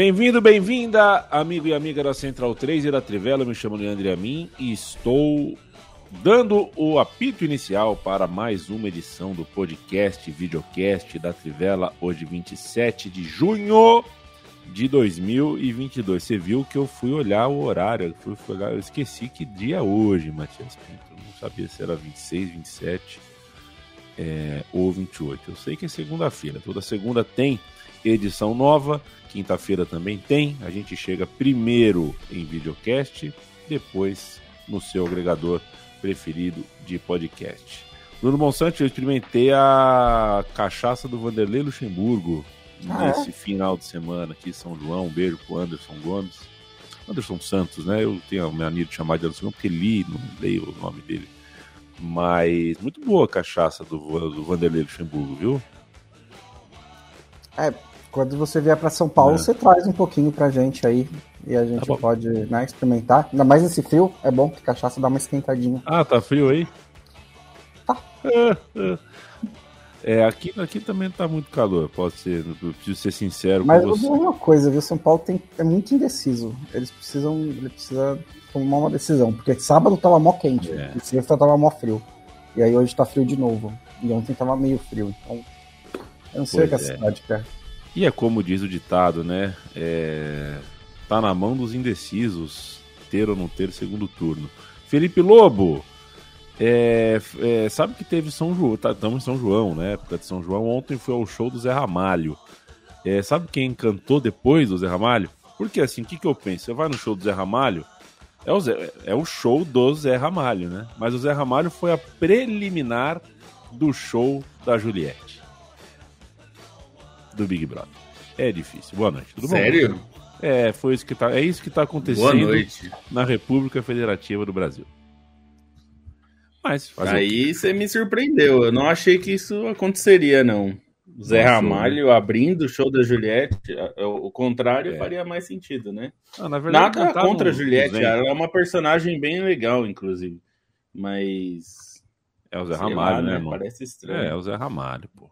Bem-vindo, bem-vinda, amigo e amiga da Central 3 e da Trivela. Eu me chamo Leandro Amin e estou dando o apito inicial para mais uma edição do podcast, videocast da Trivela, hoje 27 de junho de 2022. Você viu que eu fui olhar o horário, eu, fui olhar, eu esqueci que dia é hoje, Matias Pinto. Eu não sabia se era 26, 27 é, ou 28. Eu sei que é segunda-feira, toda segunda tem edição nova. Quinta-feira também tem. A gente chega primeiro em videocast, depois no seu agregador preferido de podcast. Bruno Monsanto, eu experimentei a cachaça do Vanderlei Luxemburgo ah, é? nesse é? final de semana aqui em São João. Um beijo pro Anderson Gomes. Anderson Santos, né? Eu tenho a mania de chamar de Anderson Gomes porque li, não leio o nome dele. Mas muito boa a cachaça do, do Vanderlei Luxemburgo, viu? É, quando você vier para São Paulo, é. você traz um pouquinho pra gente aí. E a gente tá pode né, experimentar. Ainda mais nesse frio, é bom que cachaça dá uma esquentadinha. Ah, tá frio aí? Tá. É, é. é aqui, aqui também tá muito calor, pode ser, preciso ser sincero Mas com você. Mas uma coisa, viu? São Paulo tem, é muito indeciso. Eles precisam, ele precisa tomar uma decisão, porque sábado tava mó quente, é. e sexta tava mó frio. E aí hoje tá frio de novo. E ontem tava meio frio, então eu não sei o que a é. cidade quer. E é como diz o ditado, né? É... Tá na mão dos indecisos ter ou não ter segundo turno. Felipe Lobo, é, é, sabe que teve São João, tá, estamos em São João, né? Época de São João. Ontem foi o show do Zé Ramalho. É, sabe quem cantou depois do Zé Ramalho? Porque assim, o que, que eu penso? Você vai no show do Zé Ramalho, é o, Zé, é o show do Zé Ramalho, né? Mas o Zé Ramalho foi a preliminar do show da Juliette do Big Brother. É difícil. Boa noite. Tudo Sério? bom? Sério? É, foi isso que tá, é isso que está acontecendo na República Federativa do Brasil. Mas aí você me surpreendeu. Eu não achei que isso aconteceria, não. Zé Nossa, Ramalho abrindo o show da Juliette, o contrário é. faria mais sentido, né? Ah, verdade, Nada contra a Juliette, ela é uma personagem bem legal, inclusive. Mas. É o Zé Ramalho, lá, né, irmão? Parece estranho. É, é o Zé Ramalho, pô.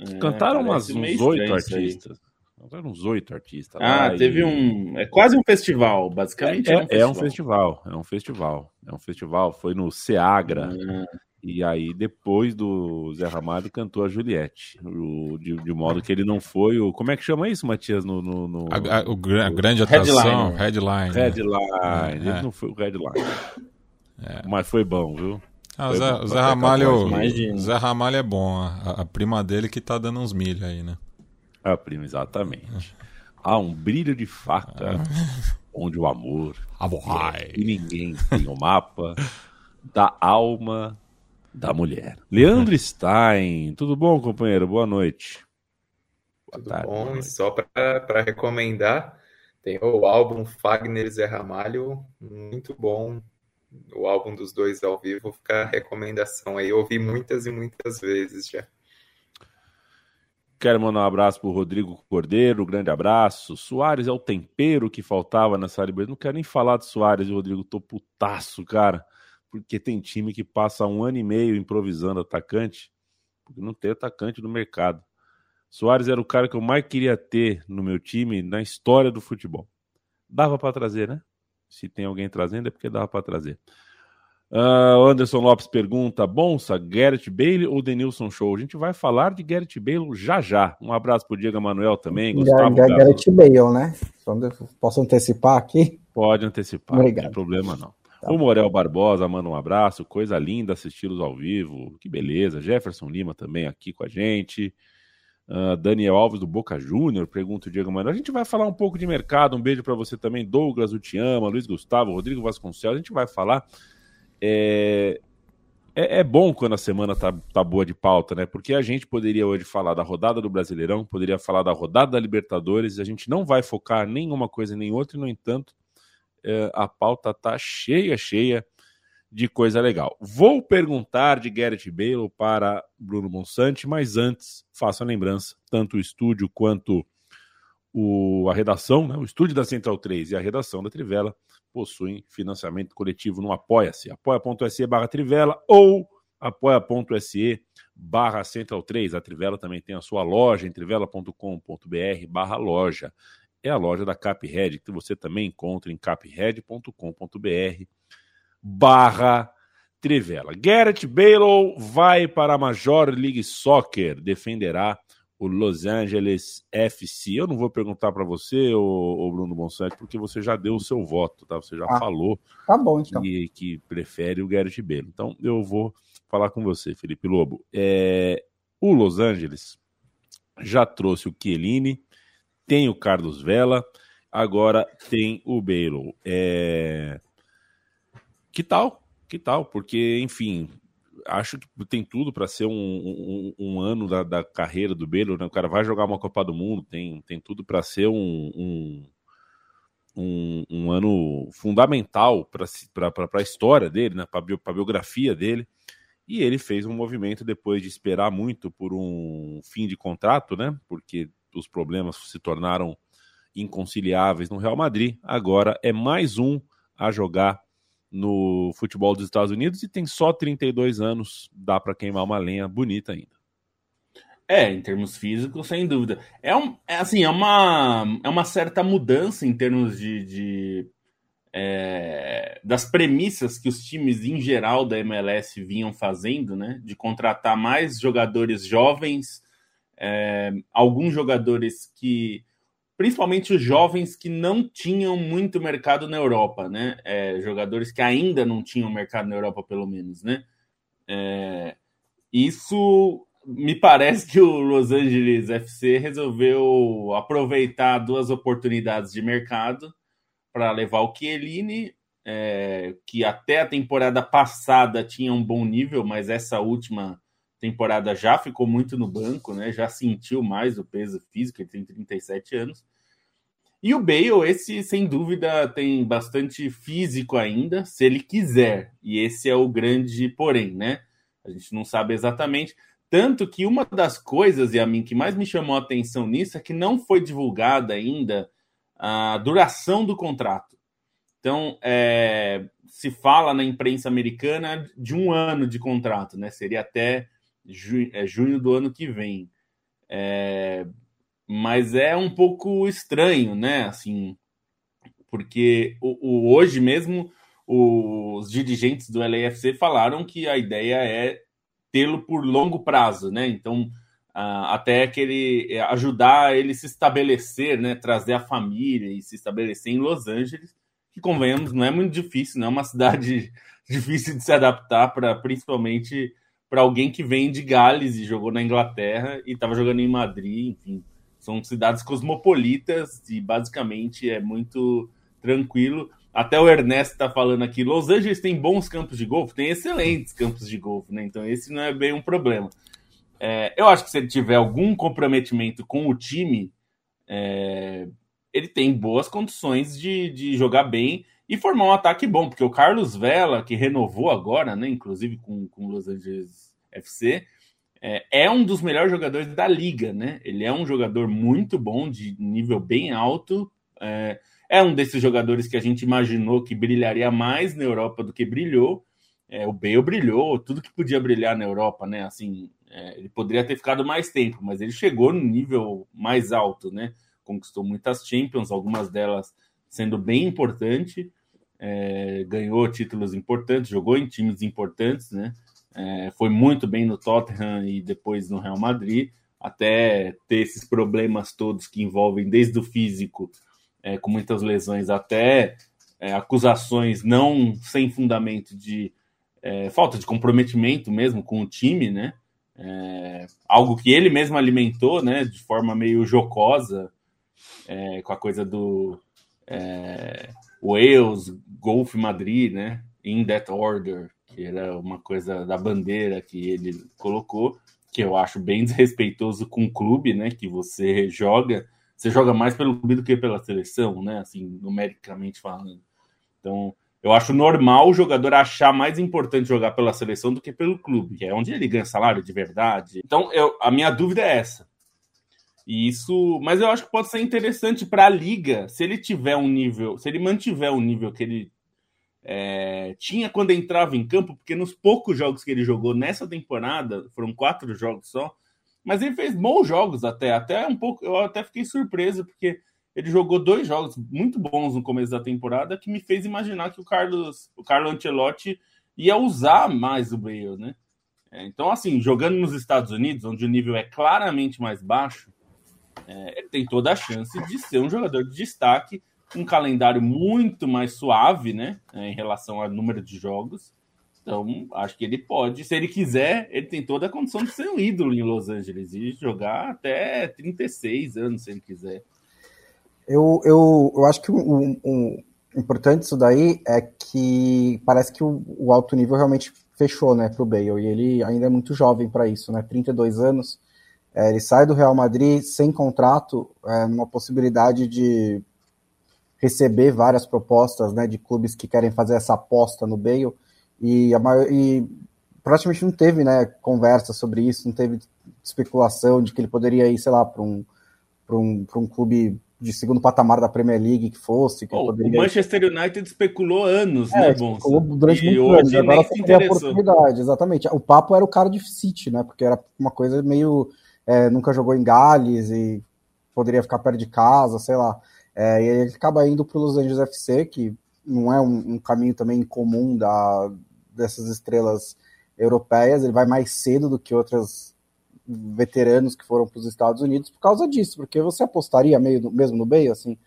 É, Cantaram umas, uns oito artistas. Cantaram uns oito artistas. Ah, teve e... um. É quase um festival, basicamente. É, é, um, festival. é um festival. É um festival. Foi no Seagra. Ah. E aí, depois do Zé Ramalho, cantou a Juliette. O, de, de, modo que ele não foi o. Como é que chama isso, Matias? No, no, no a, a, o, a grande atração. Headline. Headline. headline. Ele é. não foi o headline. É. Mas foi bom, viu? Ah, o Zé, o Zé Ramalho, Zé Ramalho é bom. A, a, prima dele que tá dando uns milhos aí, né? A prima, exatamente. Há um brilho de faca ah. onde o amor é, e ninguém tem o mapa da alma da mulher. Leandro Stein, tudo bom, companheiro? Boa noite. Boa tudo tarde, bom, só para recomendar, tem o álbum Fagner Zé Ramalho, muito bom, o álbum dos dois ao vivo, fica a recomendação aí. Eu ouvi muitas e muitas vezes já. Quero mandar um abraço pro Rodrigo Cordeiro, grande abraço. Soares é o tempero que faltava nessa Libertadores. Não quero nem falar de Soares, Rodrigo, tô putaço, cara. Porque tem time que passa um ano e meio improvisando atacante, porque não tem atacante no mercado. Soares era o cara que eu mais queria ter no meu time na história do futebol. Dava para trazer, né? Se tem alguém trazendo, é porque dava para trazer. Uh, Anderson Lopes pergunta: Bonsa, Garrett Bale ou Denilson Show? A gente vai falar de Garrett Bale já já. Um abraço pro Diego Manuel também. Gustavo Garrett Bale, né? Posso antecipar aqui? Pode antecipar, Obrigado. não tem problema não. Tá. O Morel Barbosa manda um abraço, coisa linda assisti-los ao vivo, que beleza. Jefferson Lima também aqui com a gente. Uh, Daniel Alves do Boca Júnior, pergunta o Diego Mano. A gente vai falar um pouco de mercado. Um beijo para você também, Douglas, o Te Ama, Luiz Gustavo, Rodrigo Vasconcelos. A gente vai falar. É... É, é, bom quando a semana tá, tá boa de pauta, né? Porque a gente poderia hoje falar da rodada do Brasileirão, poderia falar da rodada da Libertadores, a gente não vai focar nem uma coisa nem outra, e no entanto, é, a pauta tá cheia, cheia de coisa legal. Vou perguntar de Garrett Bale para Bruno Monsante, mas antes, faço a lembrança, tanto o estúdio quanto o, a redação, né? o estúdio da Central 3 e a redação da Trivela possuem financiamento coletivo no Apoia-se, apoia.se barra Trivela ou apoia.se barra Central 3. A Trivela também tem a sua loja em trivela.com.br barra loja. É a loja da Caphead, que você também encontra em caphead.com.br barra Trivela. Garrett Bale vai para a Major League Soccer, defenderá o Los Angeles FC. Eu não vou perguntar para você, o, Bruno Bonsante, porque você já deu o seu voto, tá? Você já ah, falou tá bom, então. que, que prefere o Garrett Bale. Então eu vou falar com você, Felipe Lobo. É, o Los Angeles já trouxe o Chiellini, tem o Carlos Vela, agora tem o Bale. É... Que tal? Que tal? Porque, enfim, acho que tem tudo para ser um, um, um, ano da, da, carreira do Belo, né? O cara vai jogar uma Copa do Mundo, tem, tem tudo para ser um, um, um, ano fundamental para a história dele, né? para a biografia dele. E ele fez um movimento depois de esperar muito por um fim de contrato, né? Porque os problemas se tornaram inconciliáveis no Real Madrid. Agora é mais um a jogar no futebol dos Estados Unidos e tem só 32 anos, dá para queimar uma lenha bonita ainda. É, em termos físicos, sem dúvida. É, um, é assim, é uma, é uma certa mudança em termos de, de é, das premissas que os times em geral da MLS vinham fazendo, né? De contratar mais jogadores jovens, é, alguns jogadores que principalmente os jovens que não tinham muito mercado na Europa, né? É, jogadores que ainda não tinham mercado na Europa, pelo menos, né? É, isso me parece que o Los Angeles FC resolveu aproveitar duas oportunidades de mercado para levar o Chiellini, é, que até a temporada passada tinha um bom nível, mas essa última temporada já ficou muito no banco, né? Já sentiu mais o peso físico, ele tem 37 anos. E o Bale, esse sem dúvida tem bastante físico ainda, se ele quiser. E esse é o grande porém, né? A gente não sabe exatamente. Tanto que uma das coisas, e a mim, que mais me chamou a atenção nisso é que não foi divulgada ainda a duração do contrato. Então, é, se fala na imprensa americana de um ano de contrato, né? Seria até junho, é, junho do ano que vem. É, mas é um pouco estranho, né? Assim, porque o, o, hoje mesmo os dirigentes do LAFC falaram que a ideia é tê-lo por longo prazo, né? Então, até que ele é, ajudar ele se estabelecer, né? Trazer a família e se estabelecer em Los Angeles, que convenhamos, não é muito difícil, não é uma cidade difícil de se adaptar para principalmente para alguém que vem de Gales e jogou na Inglaterra e estava jogando em Madrid, enfim. São cidades cosmopolitas e basicamente é muito tranquilo. Até o Ernesto está falando aqui, Los Angeles tem bons campos de golfe, tem excelentes campos de golfe, né? Então esse não é bem um problema. É, eu acho que se ele tiver algum comprometimento com o time, é, ele tem boas condições de, de jogar bem e formar um ataque bom, porque o Carlos Vela, que renovou agora, né, inclusive com o Los Angeles FC, é, é, um dos melhores jogadores da liga, né? Ele é um jogador muito bom, de nível bem alto. É, é um desses jogadores que a gente imaginou que brilharia mais na Europa do que brilhou. É, o Bale brilhou, tudo que podia brilhar na Europa, né? Assim, é, ele poderia ter ficado mais tempo, mas ele chegou no nível mais alto, né? Conquistou muitas Champions, algumas delas sendo bem importante, é, ganhou títulos importantes, jogou em times importantes, né? É, foi muito bem no Tottenham e depois no Real Madrid, até ter esses problemas todos que envolvem desde o físico, é, com muitas lesões, até é, acusações não sem fundamento de é, falta de comprometimento mesmo com o time, né? É, algo que ele mesmo alimentou, né, de forma meio jocosa, com a coisa do é, Wales, Golf Madrid, né, in that order, que era uma coisa da bandeira que ele colocou, que eu acho bem desrespeitoso com o clube, né, que você joga, você joga mais pelo clube do que pela seleção, né, assim, numericamente falando. Então, eu acho normal o jogador achar mais importante jogar pela seleção do que pelo clube, que é onde ele ganha salário de verdade. Então, eu, a minha dúvida é essa. Isso, mas eu acho que pode ser interessante para a liga, se ele tiver um nível, se ele mantiver o nível que ele é, tinha quando entrava em campo, porque nos poucos jogos que ele jogou nessa temporada, foram quatro jogos só, mas ele fez bons jogos até, até um pouco, eu até fiquei surpreso, porque ele jogou dois jogos muito bons no começo da temporada que me fez imaginar que o Carlos, o Carlo Ancelotti ia usar mais o Bale, né? É, então, assim, jogando nos Estados Unidos, onde o nível é claramente mais baixo, é, ele tem toda a chance de ser um jogador de destaque, um calendário muito mais suave, né, é, em relação ao número de jogos. Então, acho que ele pode, se ele quiser, ele tem toda a condição de ser um ídolo em Los Angeles e jogar até 36 anos, se ele quiser. Eu, eu, eu acho que o importante disso daí é que parece que o, o alto nível realmente fechou, né, pro Bale, e ele ainda é muito jovem para isso, né, 32 anos, é, ele sai do Real Madrid sem contrato, é, numa possibilidade de receber várias propostas, né, de clubes que querem fazer essa aposta no Bale, e, maior, e praticamente não teve, né, conversa sobre isso, não teve especulação de que ele poderia ir, sei lá, para um, um, um clube de segundo patamar da Premier League que fosse. Que oh, poderia... O Manchester United especulou anos, é, né, Bom? Durante e muitos anos, agora tem a oportunidade, exatamente. O papo era o cara de City, né? Porque era uma coisa meio. É, nunca jogou em Gales e poderia ficar perto de casa, sei lá. É, e ele acaba indo para o Los Angeles FC, que não é um, um caminho também comum da, dessas estrelas europeias, ele vai mais cedo do que outras veteranos que foram para os Estados Unidos por causa disso, porque você apostaria meio, mesmo no Bale, assim,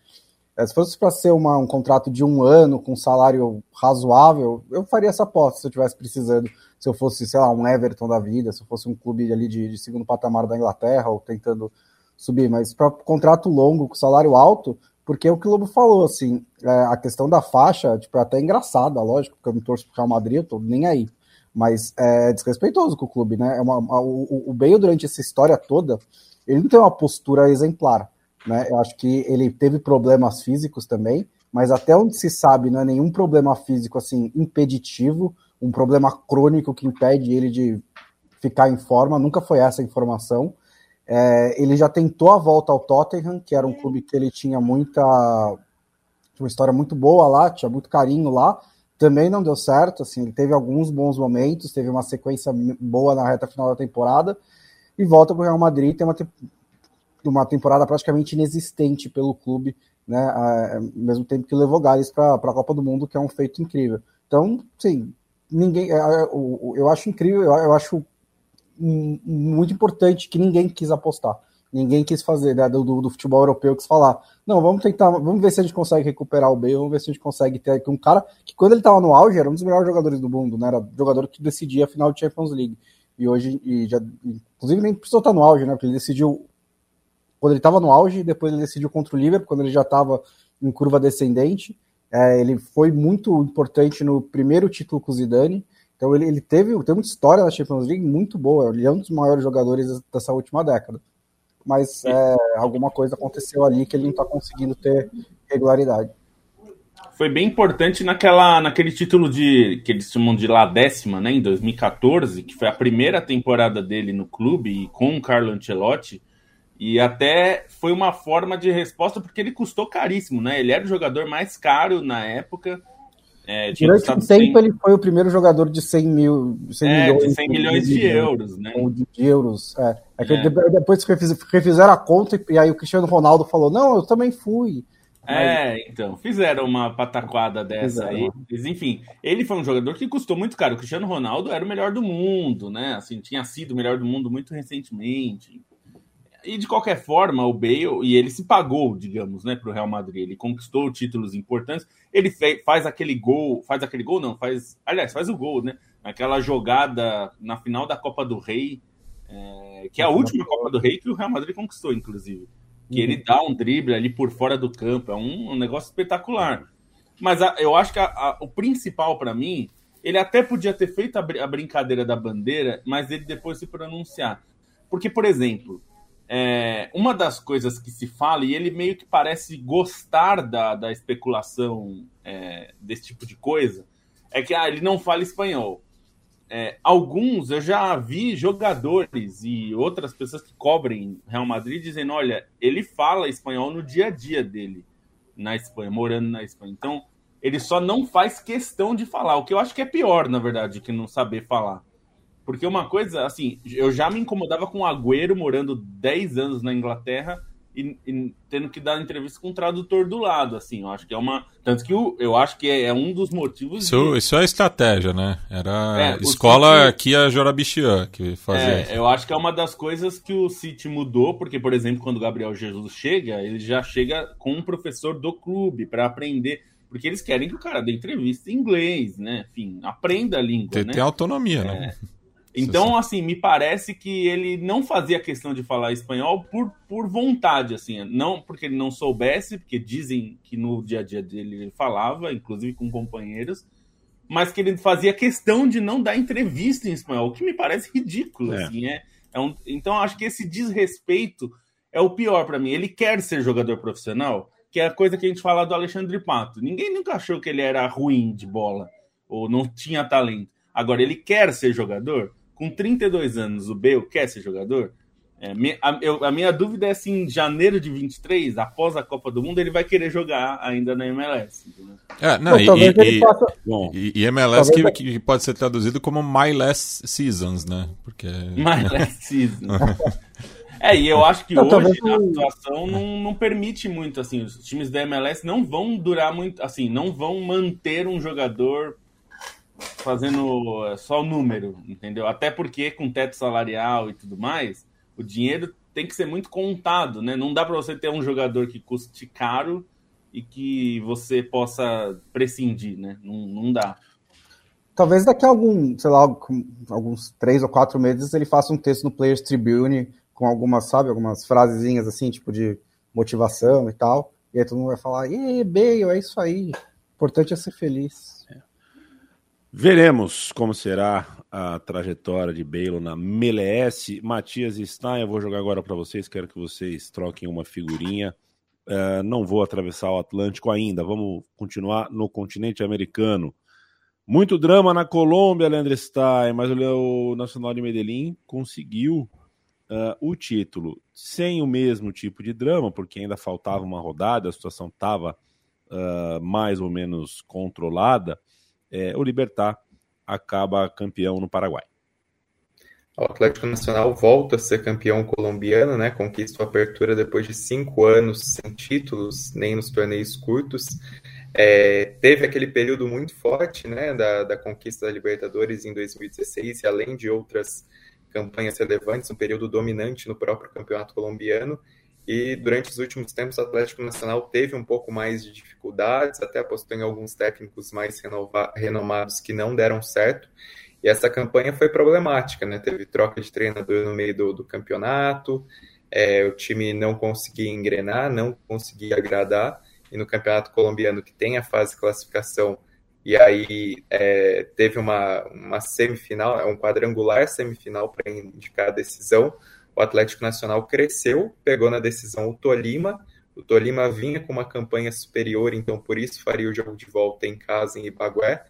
é, se fosse para ser uma, um contrato de um ano com salário razoável, eu faria essa aposta se eu tivesse precisando, se eu fosse, sei lá, um Everton da vida, se eu fosse um clube ali de, de segundo patamar da Inglaterra ou tentando subir, mas para contrato longo com salário alto, porque é o que o Lobo falou, assim, é, a questão da faixa, tipo, é até engraçada, lógico, porque eu não torço pro Real Madrid, eu tô nem aí. Mas é desrespeitoso com o clube, né? É uma, o, o durante essa história toda, ele não tem uma postura exemplar. Né? Eu acho que ele teve problemas físicos também, mas até onde se sabe, não é nenhum problema físico assim impeditivo, um problema crônico que impede ele de ficar em forma, nunca foi essa a informação. É, ele já tentou a volta ao Tottenham, que era um clube que ele tinha muita. uma história muito boa lá, tinha muito carinho lá, também não deu certo, assim, ele teve alguns bons momentos, teve uma sequência boa na reta final da temporada, e volta para o Real Madrid, tem uma, te uma temporada praticamente inexistente pelo clube, né, ao mesmo tempo que levou Gales para a Copa do Mundo, que é um feito incrível. Então, sim, ninguém, eu acho incrível, eu acho muito importante que ninguém quis apostar. Ninguém quis fazer, né, do, do, futebol europeu, quis falar, não, vamos tentar, vamos ver se a gente consegue recuperar o Bale, vamos ver se a gente consegue ter aqui um cara que quando ele estava no auge era um dos melhores jogadores do mundo, né, era jogador que decidia a final de Champions League, e hoje, e já, inclusive nem precisou estar no auge, né, porque ele decidiu quando ele estava no auge, depois ele decidiu contra o Liverpool, quando ele já estava em curva descendente, é, ele foi muito importante no primeiro título com o Zidane, então ele, ele teve, teve uma história na Champions League muito boa, ele é um dos maiores jogadores dessa última década mas é, alguma coisa aconteceu ali que ele não está conseguindo ter regularidade. Foi bem importante naquela, naquele título de que eles chamam de La Décima, né, em 2014, que foi a primeira temporada dele no clube e com o Carlo Ancelotti. E até foi uma forma de resposta porque ele custou caríssimo, né? Ele era o jogador mais caro na época é, Durante um tempo 100... ele foi o primeiro jogador de 100 mil 100 é, milhões, de 100 milhões de, de euros, né? De, de euros, é. é, que é. depois refizeram a conta e aí o Cristiano Ronaldo falou, não, eu também fui. É, Mas... então, fizeram uma pataquada dessa fizeram. aí. Mas, enfim, ele foi um jogador que custou muito caro. O Cristiano Ronaldo era o melhor do mundo, né? Assim, tinha sido o melhor do mundo muito recentemente. E de qualquer forma, o Bale, e ele se pagou, digamos, né, para o Real Madrid. Ele conquistou títulos importantes. Ele fez, faz aquele gol, faz aquele gol, não, faz. Aliás, faz o gol, né? Aquela jogada na final da Copa do Rei, é, que é a última Copa do Rei que o Real Madrid conquistou, inclusive. Que uhum. ele dá um drible ali por fora do campo, é um, um negócio espetacular. Mas a, eu acho que a, a, o principal para mim, ele até podia ter feito a, a, brincadeira da bandeira, mas ele depois se pronunciar. Porque, por exemplo, é, uma das coisas que se fala, e ele meio que parece gostar da, da especulação é, desse tipo de coisa, é que ah, ele não fala espanhol. É, alguns eu já vi jogadores e outras pessoas que cobrem Real Madrid dizendo: olha, ele fala espanhol no dia a dia dele na Espanha, morando na Espanha. Então, ele só não faz questão de falar, o que eu acho que é pior, na verdade, que não saber falar. Porque uma coisa, assim, eu já me incomodava com o Agüero morando 10 anos na Inglaterra e, e, tendo que dar entrevista com um tradutor do lado, assim, eu acho que é uma... Tanto que eu, eu acho que é, é um dos motivos... Isso, de... isso é estratégia, né? Era é, escola City... aqui a Jorabichian que fazia é, Eu acho que é uma das coisas que o City mudou, porque, por exemplo, quando o Gabriel Jesus chega, ele já chega com um professor do clube para aprender... Porque eles querem que o cara dê entrevista em inglês, né? Enfim, aprenda a língua, tem, né? Tem autonomia, né? é. né? Então, assim, me parece que ele não fazia questão de falar espanhol por, por vontade, assim, não porque ele não soubesse, porque dizem que no dia a dia dele ele falava, inclusive com companheiros, mas que ele fazia questão de não dar entrevista em espanhol, o que me parece ridículo, é. assim, é, é um, então acho que esse desrespeito é o pior para mim. Ele quer ser jogador profissional, que é a coisa que a gente fala do Alexandre Pato. Ninguém nunca achou que ele era ruim de bola ou não tinha talento. Agora ele quer ser jogador com 32 anos, o Bale quer ser jogador? É, a, eu, a, minha dúvida é se em janeiro de 23, após a Copa do Mundo, ele vai querer jogar ainda na MLS. É, não, e, e, possa... bom, e, e, MLS que, que, pode ser traduzido como My Last Seasons, né? Porque... My Last Seasons. é, e eu acho que não, hoje a situação não, não permite muito, assim, os times da MLS não vão durar muito, assim, não vão manter um jogador fazendo é, só o número, entendeu? Até porque com teto salarial e tudo mais, o dinheiro tem que ser muito contado, né? Não dá para você ter um jogador que custe caro e que você possa prescindir, né? Não, não dá. Talvez daqui a algum, sei lá, alguns três ou quatro meses ele faça um texto no Players Tribune com algumas, sabe, algumas frasezinhas assim, tipo de motivação e tal. E aí todo mundo vai falar, e Bale, é isso aí. O importante é ser feliz. Veremos como será a trajetória de Belo na MLS. Matias Stein, eu vou jogar agora para vocês. Quero que vocês troquem uma figurinha. Uh, não vou atravessar o Atlântico ainda. Vamos continuar no continente americano. Muito drama na Colômbia, Leandro Stein, mas o Nacional de Medellín conseguiu uh, o título sem o mesmo tipo de drama, porque ainda faltava uma rodada, a situação estava uh, ah, mais ou menos controlada é, o Libertar acaba campeão no Paraguai. O Atlético Nacional volta a ser campeão colombiano, né? Conquista a apertura depois de cinco anos sem títulos, nem nos torneios curtos. É, teve aquele período muito forte, né? Da, da conquista da Libertadores em 2016 e além de outras campanhas relevantes, um período dominante no próprio campeonato colombiano. E durante os últimos tempos, o Atlético Nacional teve um pouco mais de dificuldades, até apostou em alguns técnicos mais renomados que não deram certo. E essa campanha foi problemática, né? Teve troca de treinador no meio do, do campeonato, é, o time não conseguia engrenar, não conseguia agradar. E no campeonato colombiano, que tem a fase de classificação, e aí é, teve uma, uma semifinal, um quadrangular semifinal para indicar a decisão o Atlético Nacional cresceu, pegou na decisão o Tolima. O Tolima vinha com uma campanha superior, então por isso faria o jogo de volta em casa em Ibagué.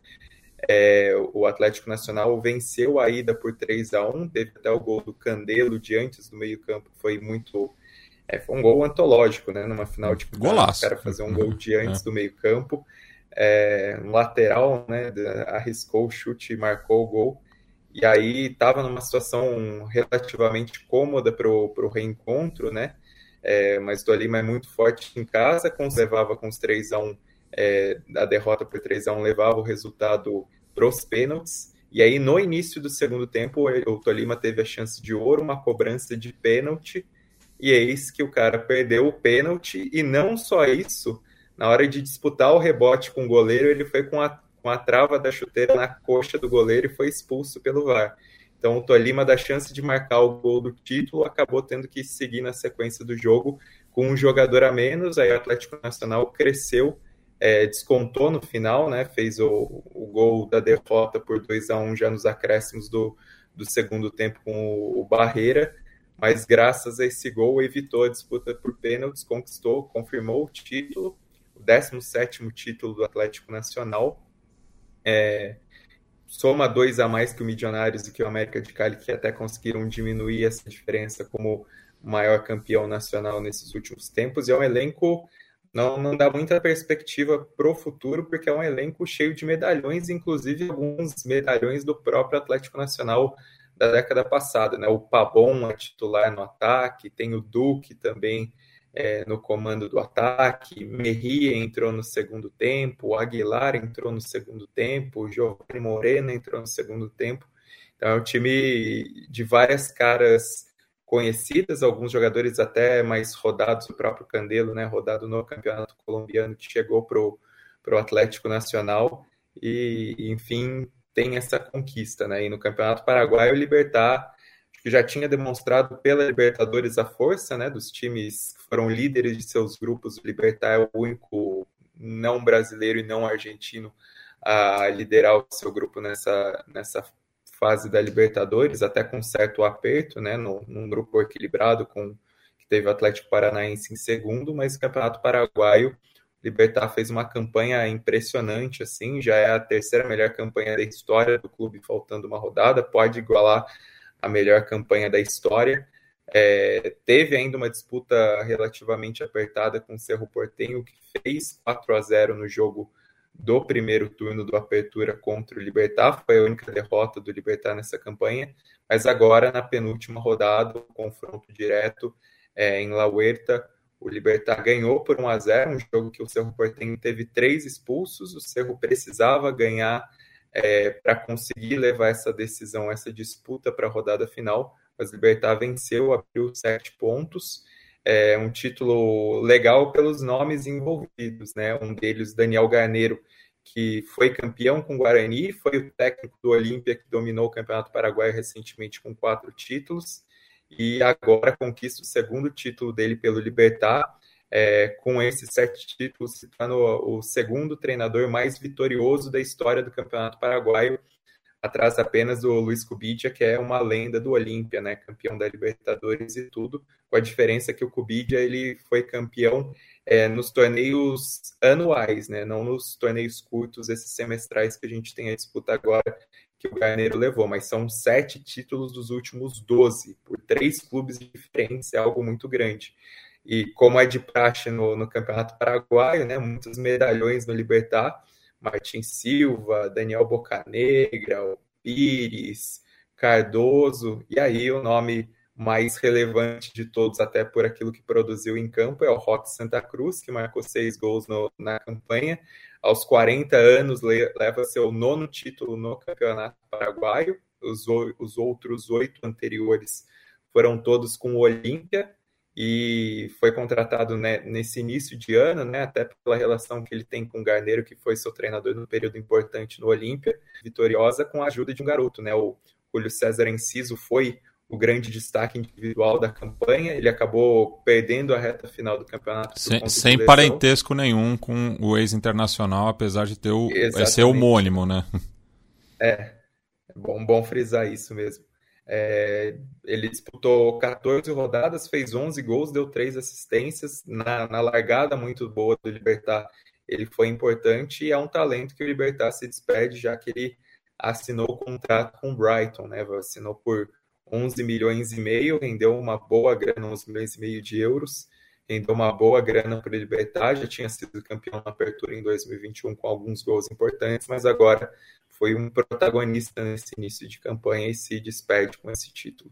É, o Atlético Nacional venceu a ida por 3 a 1 teve até o gol do Candelo de antes do meio-campo, foi muito. É, foi um gol antológico, né? Numa final de Golaço. o cara fazer um gol de antes é. do meio-campo. É, um lateral, né? Arriscou o chute e marcou o gol. E aí estava numa situação relativamente cômoda para o reencontro, né? É, mas o Tolima é muito forte em casa, levava com os 3 a 1 é, a derrota por 3 a 1 levava o resultado para os pênaltis. E aí, no início do segundo tempo, o Tolima teve a chance de ouro, uma cobrança de pênalti, e eis que o cara perdeu o pênalti, e não só isso, na hora de disputar o rebote com o goleiro, ele foi com a com a trava da chuteira na coxa do goleiro e foi expulso pelo VAR. Então o Tolima, da chance de marcar o gol do título, acabou tendo que seguir na sequência do jogo com um jogador a menos. Aí o Atlético Nacional cresceu, é, descontou no final, né? Fez o, o gol da derrota por 2 a 1 já nos acréscimos do, do segundo tempo com o, o Barreira mas graças a esse gol evitou a disputa por pênaltis, conquistou, confirmou o título, o 17º título do Atlético Nacional, é, soma dois a mais que o Milionários e que o América de Cali, que até conseguiram diminuir essa diferença como maior campeão nacional nesses últimos tempos, e é um elenco não, não dá muita perspectiva para o futuro, porque é um elenco cheio de medalhões, inclusive alguns medalhões do próprio Atlético Nacional da década passada, né? O Pabon é titular no ataque, tem o Duque também é, no comando do ataque, Merria entrou no segundo tempo, Aguilar entrou no segundo tempo, Giovanni Moreno entrou no segundo tempo. Então é um time de várias caras conhecidas, alguns jogadores até mais rodados, o próprio Candelo, né, rodado no campeonato colombiano, que chegou para o Atlético Nacional. E, enfim, tem essa conquista, né? E no Campeonato Paraguaio, o Libertar que já tinha demonstrado pela Libertadores a força, né, dos times que foram líderes de seus grupos. O Libertar é o único não brasileiro e não argentino a liderar o seu grupo nessa, nessa fase da Libertadores, até com certo aperto, né, no, num grupo equilibrado com que teve o Atlético Paranaense em segundo, mas o Campeonato Paraguaio Libertar fez uma campanha impressionante, assim, já é a terceira melhor campanha da história do clube, faltando uma rodada, pode igualar a melhor campanha da história. É, teve ainda uma disputa relativamente apertada com o Cerro Portenho, que fez 4 a 0 no jogo do primeiro turno do Apertura contra o Libertar, foi a única derrota do Libertar nessa campanha, mas agora na penúltima rodada, o confronto direto é, em La Huerta, o Libertar ganhou por 1 a 0 um jogo que o Cerro Porteño teve três expulsos. O Cerro precisava ganhar é, para conseguir levar essa decisão, essa disputa para a rodada final. Mas Libertar venceu, abriu sete pontos. É um título legal pelos nomes envolvidos, né? Um deles, Daniel Garneiro, que foi campeão com o Guarani, foi o técnico do Olímpia que dominou o Campeonato Paraguaio recentemente com quatro títulos e agora conquista o segundo título dele pelo Libertar. É, com esses sete títulos, se torna o, segundo treinador mais vitorioso da história do Campeonato Paraguaio, atrás apenas do Luiz Cubidia, que é uma lenda do Olímpia, né, campeão da Libertadores e tudo, com a diferença que o Cubidia ele foi campeão é, nos torneios anuais, né, não nos torneios curtos, esses semestrais que a gente tem a disputa agora, que o Garneiro levou, mas são sete títulos dos últimos doze, por três clubes diferentes, é algo muito grande. E como é de praxe no, no Campeonato Paraguaio, né, muitos medalhões no Libertar, Martin Silva, Daniel Bocanegra, Pires, Cardoso, e aí o nome mais relevante de todos, até por aquilo que produziu em campo, é o Rock Santa Cruz, que marcou seis gols no, na campanha, aos 40 anos leva seu nono título no Campeonato Paraguaio. Os, os outros oito anteriores foram todos com o Olímpia e foi contratado né, nesse início de ano, né, até pela relação que ele tem com o Garneiro, que foi seu treinador no período importante no Olímpia, vitoriosa com a ajuda de um garoto. Né, o Júlio César Enciso foi o grande destaque individual da campanha. Ele acabou perdendo a reta final do campeonato. Sem, sem parentesco nenhum com o ex-internacional, apesar de ter o, é ser homônimo, né? É, é bom, bom frisar isso mesmo. É, ele disputou 14 rodadas, fez 11 gols, deu 3 assistências. Na, na largada muito boa do Libertar, ele foi importante e é um talento que o Libertar se despede, já que ele assinou o contrato com o Brighton, né? Assinou por 11 milhões e meio, rendeu uma boa grana, 11 milhões e meio de euros, rendeu uma boa grana para o Libertar, já tinha sido campeão na apertura em 2021 com alguns gols importantes, mas agora foi um protagonista nesse início de campanha e se despede com esse título.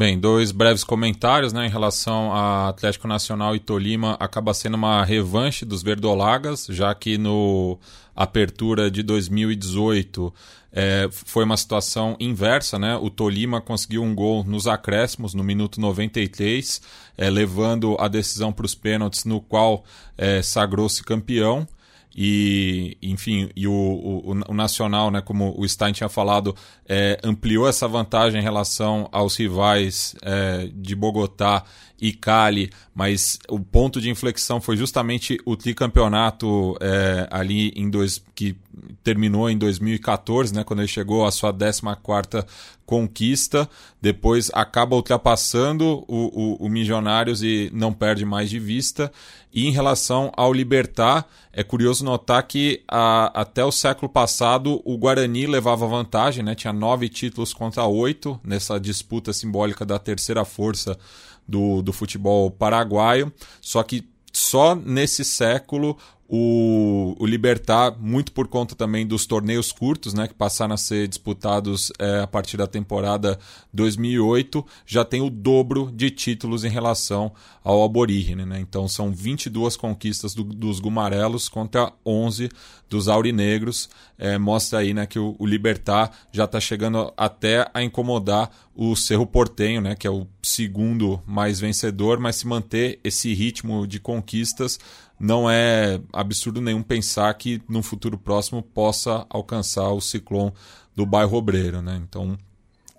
Bem, dois breves comentários né, em relação a Atlético Nacional e Tolima. Acaba sendo uma revanche dos verdolagas, já que no Apertura de 2018 é, foi uma situação inversa. Né? O Tolima conseguiu um gol nos acréscimos, no minuto 93, é, levando a decisão para os pênaltis, no qual é, sagrou-se campeão. E enfim e o, o, o, Nacional né como o Stein tinha falado é, ampliou essa vantagem em relação aos rivais é, de Bogotá e Cali mas o ponto de inflexão foi justamente o tricampeonato é, ali em dois que terminou em 2014 né quando ele chegou à sua 14 quarta conquista depois acaba ultrapassando o, o, o Milionários e não perde mais de vista e em relação ao Libertar é curioso notar que a, até o século passado o Guarani levava vantagem, né? tinha nove títulos contra oito nessa disputa simbólica da terceira força do, do futebol paraguaio. Só que só nesse século o, o Libertar, muito por conta também dos torneios curtos, né, que passaram a ser disputados é, a partir da temporada 2008, já tem o dobro de títulos em relação ao Aborígene. Né? Então são 22 conquistas do, dos Gumarelos contra 11 dos Aurinegros. É, mostra aí né, que o, o Libertar já está chegando até a incomodar o Cerro Portenho, né, que é o segundo mais vencedor, mas se manter esse ritmo de conquistas não é absurdo nenhum pensar que no futuro próximo possa alcançar o ciclone do bairro Obreiro, né? Então,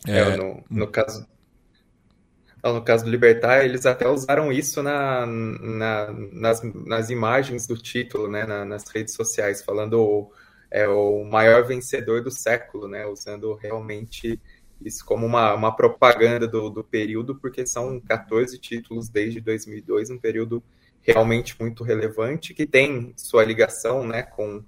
é... É, no, no, caso no caso do Libertar, eles até usaram isso na, na nas, nas imagens do título, né, na, nas redes sociais, falando o, é, o maior vencedor do século, né, usando realmente isso como uma, uma propaganda do, do período, porque são 14 títulos desde 2002, um período realmente muito relevante, que tem sua ligação né, com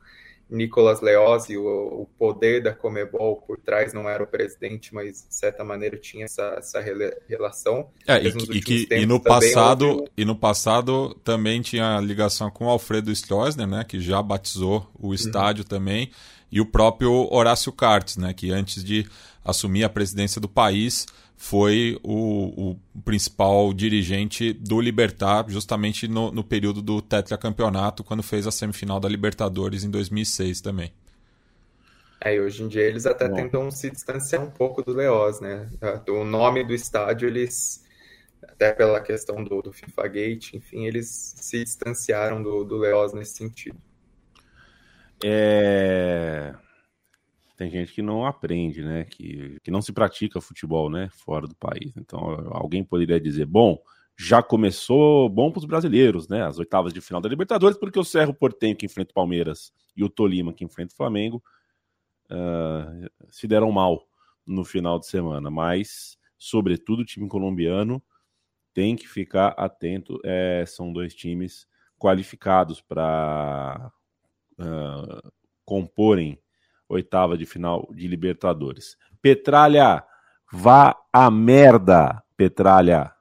Nicolas Leozzi, o, o, poder da Comebol por trás não era o presidente, mas de certa maneira tinha essa, essa relação. É, e, e, que, e, no passado houve... e no passado também tinha ligação com Alfredo Stroessner, né, que já batizou o uhum. estádio uhum. também, e o próprio Horácio Cartes, né, que antes de assumir a presidência do país foi o, o principal dirigente do Libertar, justamente no, no período do tetracampeonato, quando fez a semifinal da Libertadores em 2006 também. É, e hoje em dia eles até Bom. tentam se distanciar um pouco do Leoz, né? O nome do estádio, eles, até pela questão do, do FIFA Gate, enfim, eles se distanciaram do, do Leoz nesse sentido. É tem gente que não aprende, né? Que, que não se pratica futebol, né? Fora do país. Então, alguém poderia dizer, bom, já começou bom para os brasileiros, né? As oitavas de final da Libertadores, porque o Cerro Portenho que enfrenta o Palmeiras e o Tolima que enfrenta o Flamengo uh, se deram mal no final de semana. Mas, sobretudo, o time colombiano tem que ficar atento. É, são dois times qualificados para uh, comporem oitava de final de Libertadores. Petralha, vá a merda, Petralha.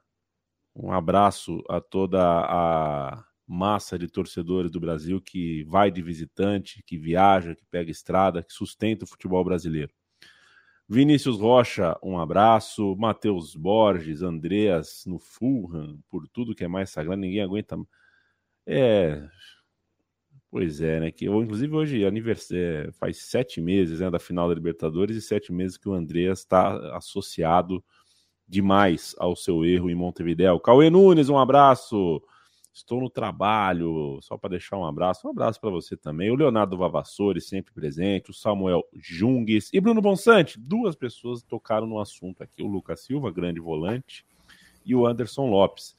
Um abraço a toda a massa de torcedores do Brasil que vai de visitante, que viaja, que pega estrada, que sustenta o futebol brasileiro. Vinícius Rocha, um abraço. Matheus Borges, Andreas no Fulham, por tudo que é mais sagrado, ninguém aguenta. É, Pois é, né? Que, inclusive hoje aniversário, é, faz sete meses né, da final da Libertadores e sete meses que o Andreas está associado demais ao seu erro em Montevideo. Cauê Nunes, um abraço. Estou no trabalho, só para deixar um abraço. Um abraço para você também. O Leonardo Vavassori, sempre presente. O Samuel Jungues e Bruno Bonsante. Duas pessoas tocaram no assunto aqui. O Lucas Silva, grande volante, e o Anderson Lopes,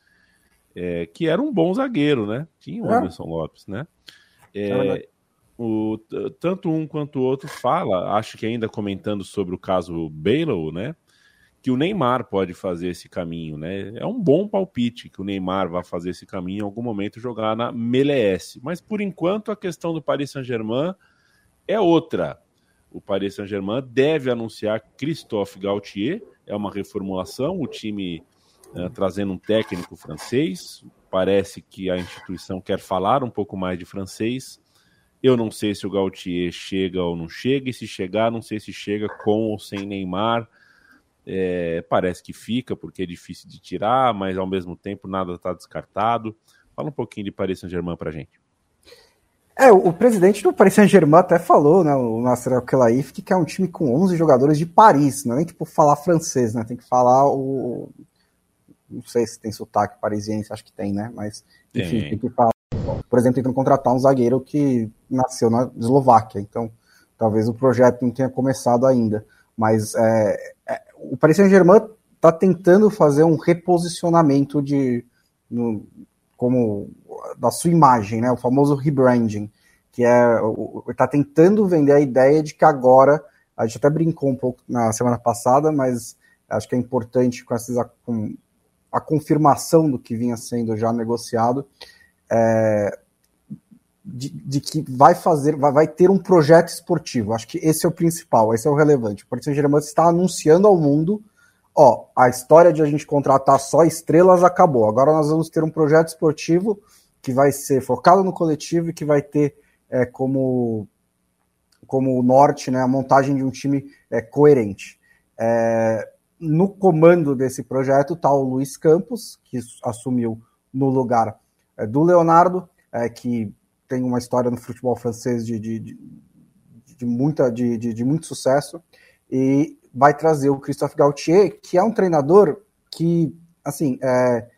é, que era um bom zagueiro, né? Tinha o é. Anderson Lopes, né? É, o, tanto um quanto o outro fala, acho que ainda comentando sobre o caso Bale, né? Que o Neymar pode fazer esse caminho, né? É um bom palpite que o Neymar vá fazer esse caminho em algum momento jogar na MLS. Mas por enquanto a questão do Paris Saint-Germain é outra. O Paris Saint-Germain deve anunciar Christophe Gaultier, é uma reformulação, o time uh, trazendo um técnico francês, Parece que a instituição quer falar um pouco mais de francês. Eu não sei se o Gautier chega ou não chega, e se chegar, não sei se chega com ou sem Neymar. É, parece que fica, porque é difícil de tirar, mas ao mesmo tempo nada está descartado. Fala um pouquinho de Paris Saint-Germain para gente. É, o presidente do Paris Saint-Germain até falou, né, o Nasser Al-Khelaifi, que é um time com 11 jogadores de Paris, não é nem tipo falar francês, né, tem que falar o, não sei se tem sotaque parisiense, acho que tem, né? Mas, enfim, tem, tem que falar por exemplo, tentando contratar um zagueiro que nasceu na Eslováquia. Então, talvez o projeto não tenha começado ainda. Mas é, é, o Paris Saint-Germain está tentando fazer um reposicionamento de, no, como da sua imagem, né? O famoso rebranding, que é está tentando vender a ideia de que agora a gente até brincou um pouco na semana passada, mas acho que é importante com, essas, com a confirmação do que vinha sendo já negociado, é, de, de, que vai fazer, vai, vai, ter um projeto esportivo. Acho que esse é o principal, esse é o relevante. O Paris Saint-Germain está anunciando ao mundo, ó, a história de a gente contratar só estrelas acabou. Agora nós vamos ter um projeto esportivo que vai ser focado no coletivo e que vai ter é, como como norte, né, a montagem de um time é, coerente. É, no comando desse projeto está o Luiz Campos, que assumiu no lugar é, do Leonardo, é, que tem uma história no futebol francês de, de, de, de muita, de, de, de, muito sucesso, e vai trazer o Christophe Gauthier, que é um treinador que, assim, é,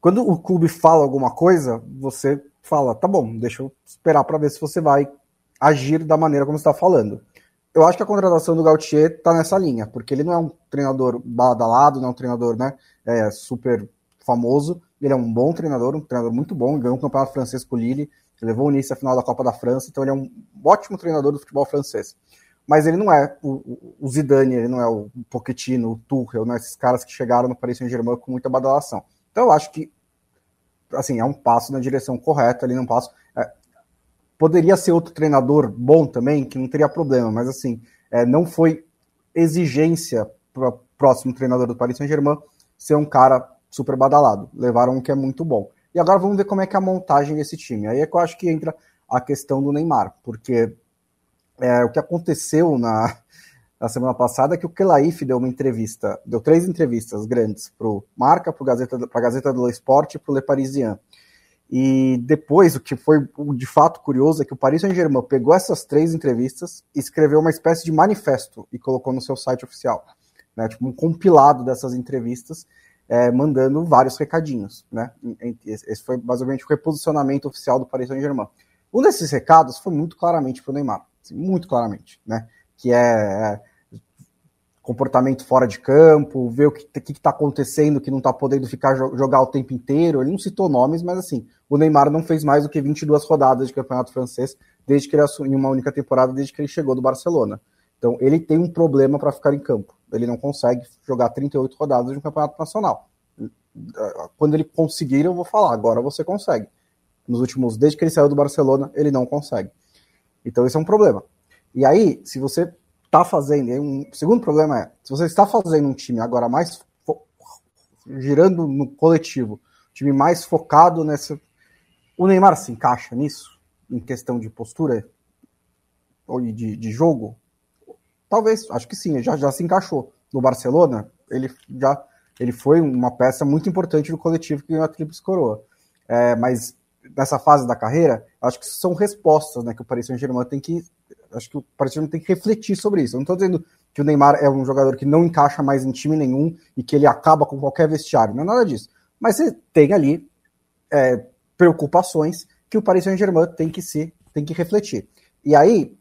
quando o clube fala alguma coisa, você fala, tá bom, deixa eu esperar para ver se você vai agir da maneira como está falando. Eu acho que a contratação do Gautier está nessa linha, porque ele não é um treinador badalado, não é um treinador né, é, super famoso, ele é um bom treinador, um treinador muito bom, ganhou um campeonato francês com o Lille, levou o início à final da Copa da França, então ele é um ótimo treinador do futebol francês. Mas ele não é o, o Zidane, ele não é o Pochettino, o Tuchel, né, esses caras que chegaram no Paris Saint-Germain com muita badalação. Então eu acho que assim, é um passo na direção correta, ali não passo. É, Poderia ser outro treinador bom também, que não teria problema, mas assim, é, não foi exigência para o próximo treinador do Paris Saint-Germain ser um cara super badalado. Levaram um que é muito bom. E agora vamos ver como é que é a montagem desse time. Aí é que eu acho que entra a questão do Neymar, porque é, o que aconteceu na, na semana passada é que o Kelaif deu uma entrevista, deu três entrevistas grandes para o Marca, para a Gazeta, Gazeta do Esporte e para o Le Parisien. E depois, o que foi de fato curioso é que o Paris Saint-Germain pegou essas três entrevistas escreveu uma espécie de manifesto e colocou no seu site oficial. Né, tipo um compilado dessas entrevistas, é, mandando vários recadinhos. Né? Esse foi basicamente o reposicionamento oficial do Paris Saint-Germain. Um desses recados foi muito claramente para o Neymar, assim, muito claramente, né? que é, é comportamento fora de campo, ver o que está acontecendo, que não está podendo ficar jogar o tempo inteiro. Ele não citou nomes, mas assim, o Neymar não fez mais do que 22 rodadas de campeonato francês desde que ele assumiu uma única temporada, desde que ele chegou do Barcelona. Então, ele tem um problema para ficar em campo. Ele não consegue jogar 38 rodadas de um campeonato nacional. Quando ele conseguir, eu vou falar. Agora você consegue. Nos últimos, desde que ele saiu do Barcelona, ele não consegue. Então, esse é um problema. E aí, se você está fazendo, um segundo problema é, se você está fazendo um time agora mais girando no coletivo, time mais focado nessa, o Neymar se encaixa nisso em questão de postura ou de, de jogo? Talvez, acho que sim, já, já se encaixou. No Barcelona, ele já ele foi uma peça muito importante do coletivo que ganhou a Tríplice Coroa. É, mas nessa fase da carreira, acho que são respostas né, que o Paris Saint-Germain tem que acho que o Paris tem que refletir sobre isso. Eu não estou dizendo que o Neymar é um jogador que não encaixa mais em time nenhum e que ele acaba com qualquer vestiário. Não é nada disso. Mas você tem ali é, preocupações que o Paris Saint-Germain tem que se tem que refletir. E aí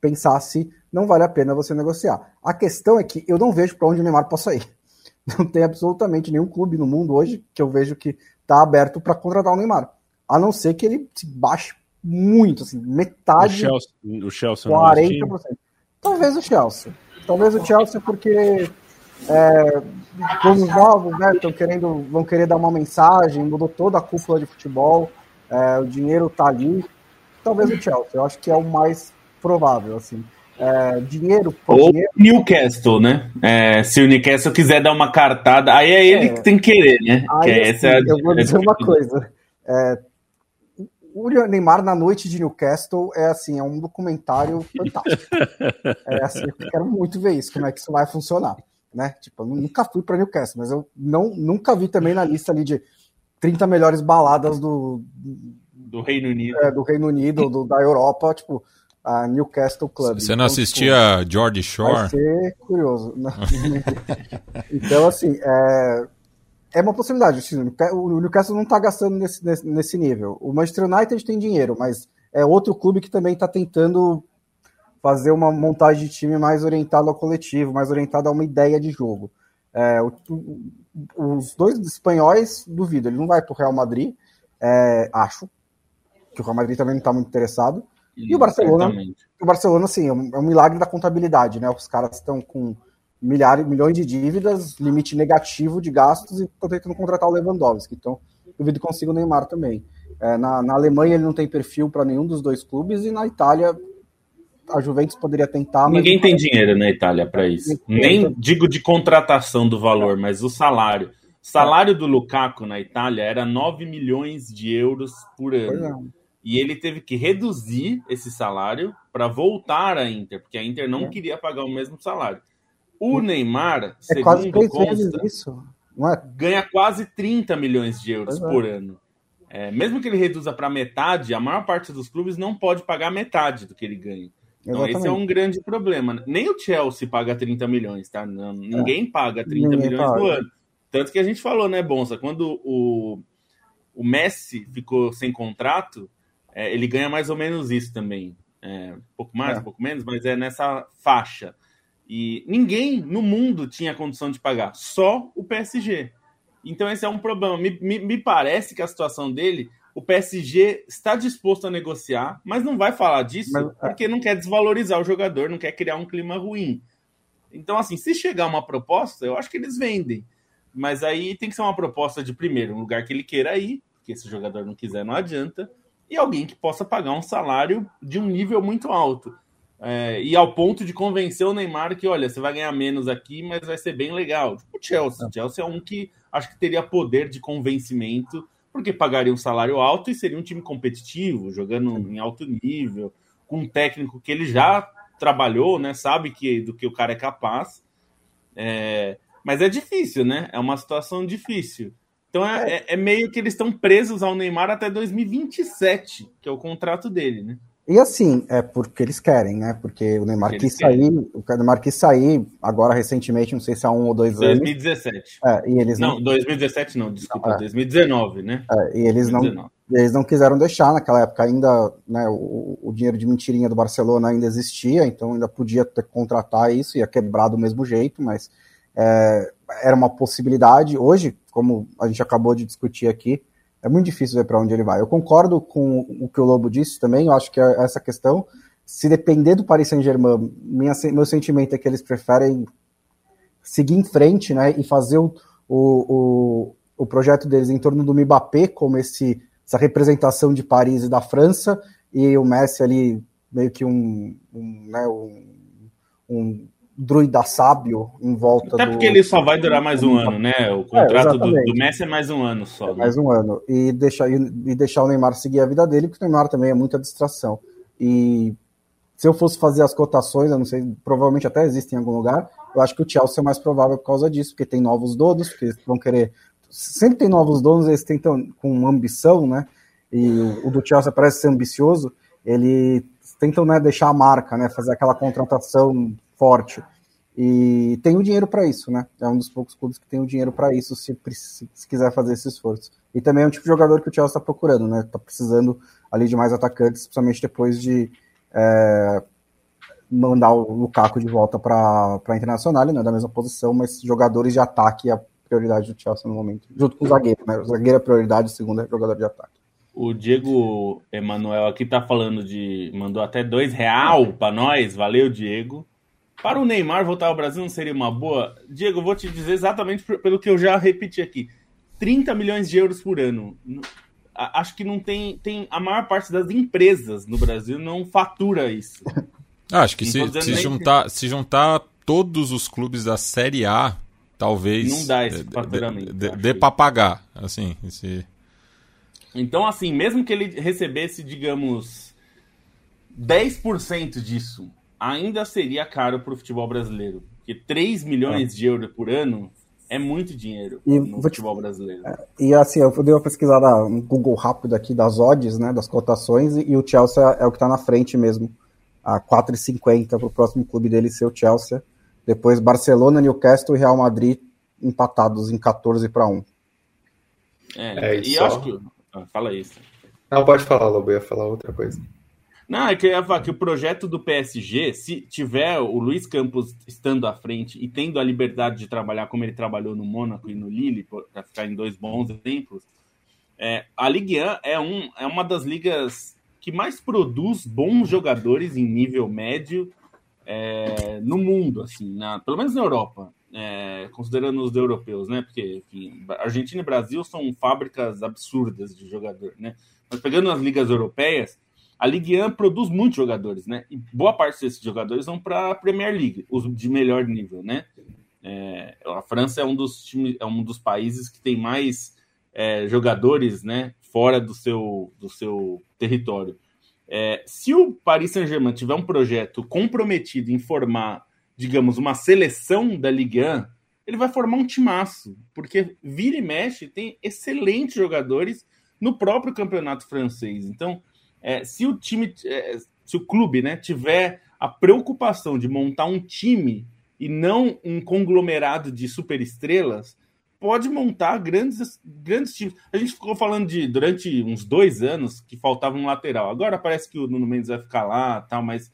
pensar se não vale a pena você negociar. A questão é que eu não vejo para onde o Neymar possa ir. Não tem absolutamente nenhum clube no mundo hoje que eu vejo que está aberto para contratar o Neymar. A não ser que ele se baixe muito, assim, metade. O Chelsea, o Chelsea 40%. Talvez o Chelsea. Talvez o Chelsea, porque é, os novos, né, estão querendo, vão querer dar uma mensagem, mudou toda a cúpula de futebol, é, o dinheiro tá ali. Talvez o Chelsea, eu acho que é o mais provável, assim. É, dinheiro Ou dinheiro. Newcastle, né? É, se o Newcastle quiser dar uma cartada, aí é ele é. que tem que querer, né? Aí, que é assim, essa, eu vou dizer uma coisa. É, o Neymar na noite de Newcastle é assim, é um documentário fantástico. é assim, eu quero muito ver isso, como é que isso vai funcionar, né? Tipo, eu nunca fui para Newcastle, mas eu não, nunca vi também na lista ali de 30 melhores baladas do do Reino Unido, é, do Reino Unido, do, da Europa, tipo a Newcastle Club. Você não então, assistia tipo, George Shore? Vai ser curioso. Né? então, assim, é, É uma possibilidade. Assim, o Newcastle não está gastando nesse, nesse, nesse, nível. O Manchester United tem dinheiro, mas é outro clube que também está tentando fazer uma montagem de time mais orientada ao coletivo, mais orientada a uma ideia de jogo. É, o, os dois espanhóis, duvido, ele não vai para o Real Madrid, é, acho, que o Real Madrid também não está muito interessado. E, e o Barcelona, o Barcelona, sim, é um, é um, milagre da contabilidade, né? Os caras estão com milhares, milhões de dívidas, limite negativo de gastos e estão tentando contratar o Lewandowski. Então, duvido que consiga o Neymar também. É, na, na Alemanha ele não tem perfil para nenhum dos dois clubes e na Itália a Juventus poderia tentar. Ninguém mas... tem dinheiro na Itália para isso. Nem digo de contratação do valor, mas o salário. O salário do Lukaku na Itália era 9 milhões de euros por ano. E ele teve que reduzir esse salário para voltar à Inter, porque a Inter não é. queria pagar o mesmo salário. O Neymar, é segundo consta. É? ganha quase 30 milhões de euros pois por é. ano. É, mesmo que ele reduza para metade, a maior parte dos clubes não pode pagar metade do que ele ganha. Então, Exatamente. esse é um grande problema. Nem o Chelsea paga 30 milhões, tá? Não, ninguém é. paga 30 ninguém milhões paga. no ano. Tanto que a gente falou, né, Bonsa? Quando o, o Messi ficou sem contrato, é, ele ganha mais ou menos isso também. É, um pouco mais, é. um pouco menos, mas é nessa faixa. E ninguém no mundo tinha condição de pagar, só o PSG. Então esse é um problema. Me, me, me parece que a situação dele o PSG está disposto a negociar, mas não vai falar disso mas, é. porque não quer desvalorizar o jogador, não quer criar um clima ruim. Então, assim, se chegar uma proposta, eu acho que eles vendem. Mas aí tem que ser uma proposta de, primeiro, um lugar que ele queira ir, porque se o jogador não quiser, não adianta, e alguém que possa pagar um salário de um nível muito alto. É, e ao ponto de convencer o Neymar que, olha, você vai ganhar menos aqui, mas vai ser bem legal. Tipo o Chelsea. O Chelsea é um que acho que teria poder de convencimento porque pagaria um salário alto e seria um time competitivo, jogando em alto nível, com um técnico que ele já trabalhou, né? Sabe que do que o cara é capaz. É, mas é difícil, né? É uma situação difícil. Então é, é, é meio que eles estão presos ao Neymar até 2027, que é o contrato dele, né? E assim, é porque eles querem, né? Porque o Neymar quis sair, o Neymar quis sair agora recentemente, não sei se há um ou dois 2017. anos. 2017. É, e eles não, não 2017 não, desculpa, é. 2019, né? É, e eles 2019. não eles não quiseram deixar, naquela época ainda, né, o, o, dinheiro de mentirinha do Barcelona ainda existia, então ainda podia ter contratar isso, ia quebrar do mesmo jeito, mas é, era uma possibilidade. Hoje, como a gente acabou de discutir aqui, é muito difícil ver para onde ele vai. Eu concordo com o que o Lobo disse também, eu acho que é essa questão, se depender do Paris Saint-Germain, meu sentimento é que eles preferem seguir em frente né, e fazer o, o, o, projeto deles em torno do Mbappé como esse, essa representação de Paris e da França, e o Messi ali meio que um, um, né, um, um druida sábio em volta Até porque ele só vai durar mais um ano, né? O contrato é, do, do, Messi é mais um ano só. É, né? Mais um ano. E deixar, e deixar o Neymar seguir a vida dele, porque o Neymar também é muita distração. E se eu fosse fazer as cotações, eu não sei, provavelmente até existem em algum lugar, eu acho que o Chelsea é mais provável por causa disso, porque tem novos donos, porque eles vão querer. Sempre tem novos donos, eles tentam com ambição, né? E o, o do Chelsea parece ser ambicioso, ele tentam né, deixar a marca, né? Fazer aquela contratação forte. E tem o dinheiro para isso, né? É um dos poucos clubes que tem o dinheiro para isso, se, se, se, quiser fazer esse esforço. E também é um tipo de jogador que o Chelsea está procurando, né? Está precisando ali de mais atacantes, principalmente depois de é, mandar o Lukaku de volta para a Internacional, né? Da mesma posição, mas jogadores de ataque é a prioridade do Chelsea no momento, junto com o zagueiro, né? O zagueiro é a prioridade, o segundo é jogador de ataque. O Diego Emanuel aqui tá falando de. mandou até dois real para nós. Valeu, Diego. Para o Neymar voltar ao Brasil não seria uma boa? Diego, eu vou te dizer exatamente pelo que eu já repeti aqui. 30 milhões de euros por ano. Acho que não tem. tem a maior parte das empresas no Brasil não fatura isso. Ah, acho que se, se, juntar, se juntar todos os clubes da Série A, talvez. Não dá esse faturamento. Dê, dê para pagar. Assim, esse... Então, assim, mesmo que ele recebesse, digamos, 10% disso, ainda seria caro para o futebol brasileiro. Porque 3 milhões é. de euros por ano é muito dinheiro e no futebol te... brasileiro. É, e assim, eu dei uma pesquisada, um Google rápido aqui das odds, né, das cotações, e, e o Chelsea é o que está na frente mesmo. A 4,50 para o próximo clube dele ser o Chelsea. Depois Barcelona, Newcastle e Real Madrid empatados em 14 para 1. É, é e só... acho que. Ah, fala isso. Não, pode falar, Lobo, eu ia falar outra coisa. Não, é eu ia falar que o projeto do PSG, se tiver o Luiz Campos estando à frente e tendo a liberdade de trabalhar como ele trabalhou no Mônaco e no Lille, para ficar em dois bons exemplos, é, a Ligue 1 é, um, é uma das ligas que mais produz bons jogadores em nível médio é, no mundo, assim, na, pelo menos na Europa, é, considerando os europeus, né? Porque enfim, Argentina e Brasil são fábricas absurdas de jogador, né? Mas pegando as ligas europeias, a Ligue 1 produz muitos jogadores, né? E boa parte desses jogadores vão para a Premier League, os de melhor nível, né? É, a França é um dos times, é um dos países que tem mais é, jogadores, né? Fora do seu, do seu território. É, se o Paris Saint-Germain tiver um projeto comprometido em formar, digamos, uma seleção da Ligue 1, ele vai formar um timaço, porque vira e mexe tem excelentes jogadores no próprio campeonato francês. Então, é, se o time, é, se o clube né, tiver a preocupação de montar um time e não um conglomerado de superestrelas, pode montar grandes, grandes times. A gente ficou falando de durante uns dois anos que faltava um lateral. Agora parece que o Nuno Mendes vai ficar lá, tal, mas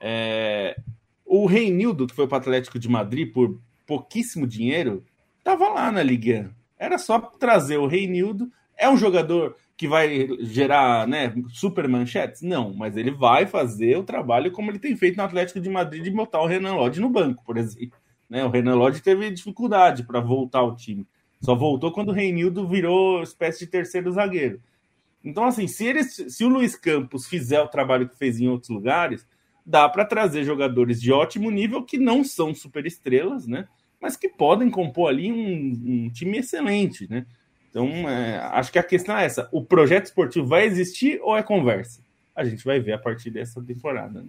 é, o Reinildo, que foi para o Atlético de Madrid por pouquíssimo dinheiro, estava lá na Liga. Era só trazer o Reinildo. É um jogador que vai gerar né, super manchetes? Não, mas ele vai fazer o trabalho como ele tem feito no Atlético de Madrid de botar o Renan Lodge no banco, por exemplo. Né, o Renan Lodge teve dificuldade para voltar ao time. Só voltou quando o Reinildo virou espécie de terceiro zagueiro. Então, assim, se, eles, se o Luiz Campos fizer o trabalho que fez em outros lugares, dá para trazer jogadores de ótimo nível que não são super estrelas, né? Mas que podem compor ali um, um time excelente, né? Então, é, acho que a questão é essa: o projeto esportivo vai existir ou é conversa? A gente vai ver a partir dessa temporada. Né?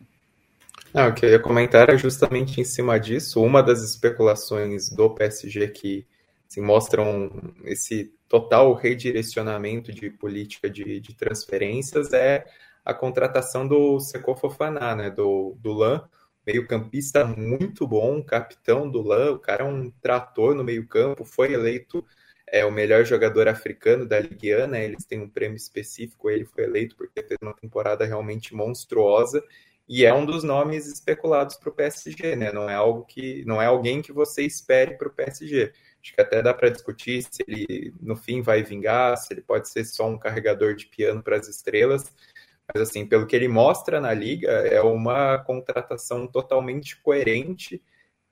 Não, o que eu ia comentar era justamente em cima disso. Uma das especulações do PSG que assim, mostram esse total redirecionamento de política de, de transferências é a contratação do Seco Fofaná, né, do, do LAN, meio-campista muito bom, capitão do LAN, o cara é um trator no meio-campo, foi eleito é o melhor jogador africano da Ligue 1, né? Eles têm um prêmio específico, ele foi eleito porque fez uma temporada realmente monstruosa e é um dos nomes especulados para o PSG, né? Não é algo que não é alguém que você espere para o PSG. Acho que até dá para discutir se ele no fim vai vingar, se ele pode ser só um carregador de piano para as estrelas. Mas assim, pelo que ele mostra na liga, é uma contratação totalmente coerente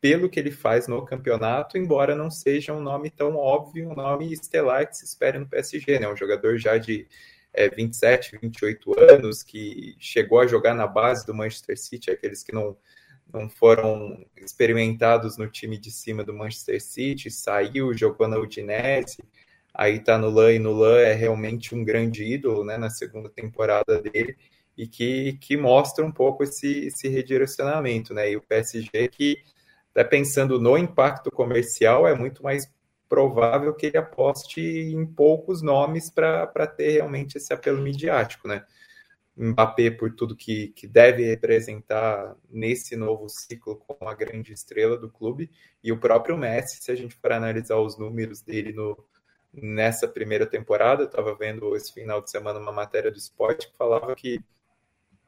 pelo que ele faz no campeonato, embora não seja um nome tão óbvio, um nome estelar que se espera no PSG, né? Um jogador já de é, 27, 28 anos, que chegou a jogar na base do Manchester City, aqueles que não, não foram experimentados no time de cima do Manchester City, saiu, jogou na Udinese, aí tá no LAN, e no LAN é realmente um grande ídolo, né, na segunda temporada dele, e que, que mostra um pouco esse, esse redirecionamento, né, e o PSG que até pensando no impacto comercial, é muito mais provável que ele aposte em poucos nomes para ter realmente esse apelo midiático, né? Mbappé por tudo que, que deve representar nesse novo ciclo como a grande estrela do clube e o próprio Messi, se a gente for analisar os números dele no, nessa primeira temporada, eu estava vendo esse final de semana uma matéria do esporte que falava que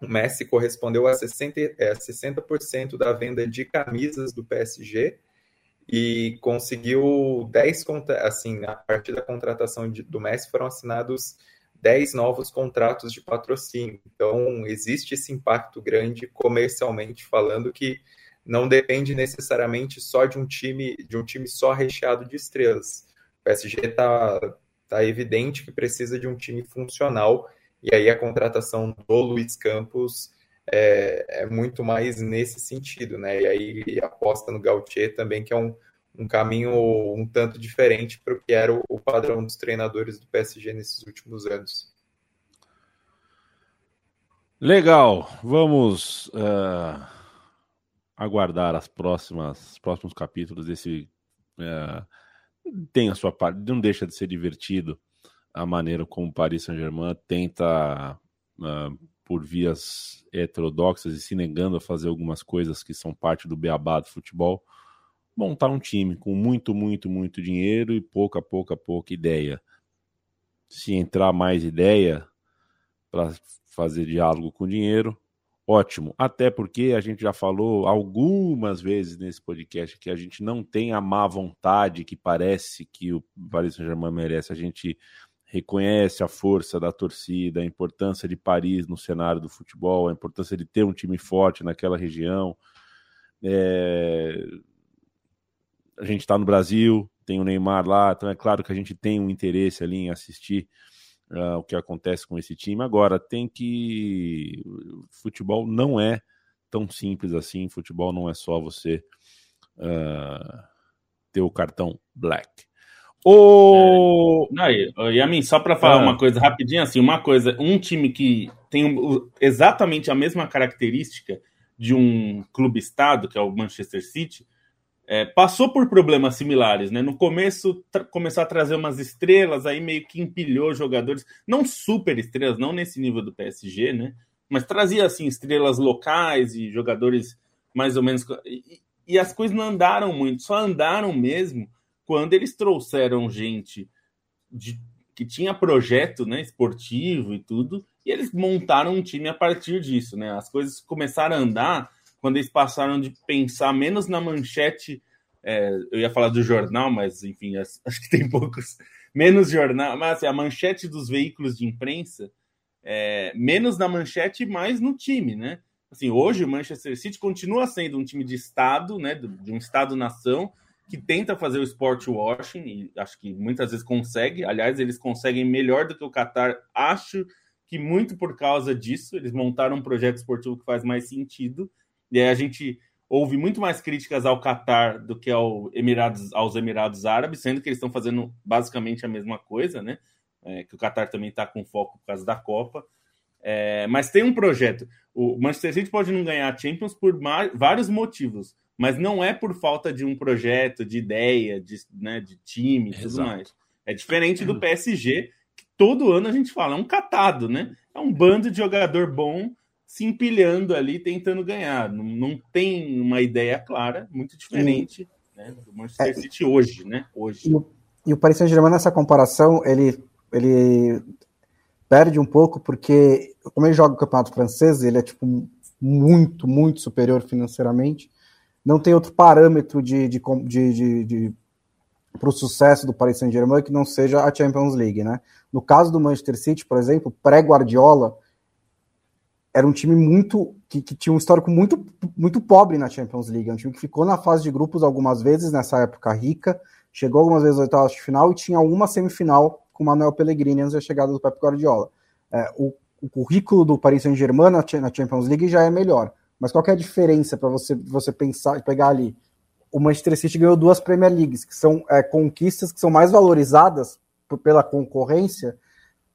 o Messi correspondeu a 60%, é, 60 da venda de camisas do PSG e conseguiu 10 assim, a partir da contratação de, do Messi foram assinados 10 novos contratos de patrocínio. Então, existe esse impacto grande comercialmente falando que não depende necessariamente só de um time, de um time só recheado de estrelas. O PSG está tá evidente que precisa de um time funcional e aí a contratação do Luiz Campos é, é muito mais nesse sentido, né? E aí aposta no Gautier também, que é um, um caminho um tanto diferente para o que era o, o, padrão dos treinadores do PSG nesses últimos anos. Legal, vamos uh, aguardar as próximas, os próximos capítulos desse. Uh, tem a sua parte, não deixa de ser divertido a maneira como o Paris Saint-Germain tenta, uh, por vias heterodoxas e se negando a fazer algumas coisas que são parte do beabá do futebol, montar um time com muito, muito, muito dinheiro e pouca, pouca, pouca ideia. se entrar mais ideia para fazer diálogo com dinheiro, ótimo. Até porque a gente já falou algumas vezes nesse podcast que a gente não tem a má vontade que parece que o Paris Saint-Germain merece. A gente reconhece a força da torcida, a importância de Paris no cenário do futebol, a importância de ter um time forte naquela região. É... A gente está no Brasil, tem o Neymar lá, então é claro que a gente tem um interesse ali em assistir uh, o que acontece com esse time. Agora, tem que. Futebol não é tão simples assim, futebol não é só você uh, ter o cartão black. O... É, Yamin, só para falar ah. uma coisa rapidinho, assim, uma coisa, um time que tem exatamente a mesma característica de um clube-estado, que é o Manchester City, é, passou por problemas similares, né? No começo começou a trazer umas estrelas, aí meio que empilhou jogadores, não super estrelas, não nesse nível do PSG, né? Mas trazia assim estrelas locais e jogadores mais ou menos e, e as coisas não andaram muito, só andaram mesmo quando eles trouxeram gente de, que tinha projeto, né, esportivo e tudo, e eles montaram um time a partir disso, né? As coisas começaram a andar quando eles passaram de pensar menos na manchete, é, eu ia falar do jornal, mas enfim, acho que tem poucos, menos jornal, mas assim, a manchete dos veículos de imprensa, é, menos na manchete mais no time, né? Assim, hoje o Manchester City continua sendo um time de Estado, né, de um Estado-nação, que tenta fazer o sport washing, e acho que muitas vezes consegue. Aliás, eles conseguem melhor do que o Qatar. Acho que muito por causa disso, eles montaram um projeto esportivo que faz mais sentido. E aí a gente ouve muito mais críticas ao Catar do que ao Emirados, aos Emirados Árabes, sendo que eles estão fazendo basicamente a mesma coisa, né? É, que o Qatar também está com foco por causa da Copa. É, mas tem um projeto. O Manchester City pode não ganhar a Champions por vários motivos, mas não é por falta de um projeto, de ideia, de, né, de time e tudo mais. É diferente do PSG, que todo ano a gente fala, é um catado, né? É um bando de jogador bom se empilhando ali, tentando ganhar. Não, não tem uma ideia clara, muito diferente né, do Manchester é, City hoje, né? Hoje. E o, e o Paris Saint-Germain, nessa comparação, ele, ele perde um pouco, porque como ele joga o campeonato francês, ele é tipo muito, muito superior financeiramente. Não tem outro parâmetro de, de, de, de, de para o sucesso do Paris Saint-Germain que não seja a Champions League, né? No caso do Manchester City, por exemplo, pré-Guardiola, era um time muito que, que, tinha um histórico muito, muito pobre na Champions League. É um time que ficou na fase de grupos algumas vezes nessa época rica, chegou algumas vezes às oitavas de final e tinha uma semifinal com Manuel Pellegrini antes da chegada do Pep Guardiola. É, o, o, currículo do Paris Saint-Germain na, na, Champions League já é melhor. Mas qual é a diferença para você, você pensar, pegar ali? O Manchester City ganhou duas Premier Leagues, que são é, conquistas que são mais valorizadas pela concorrência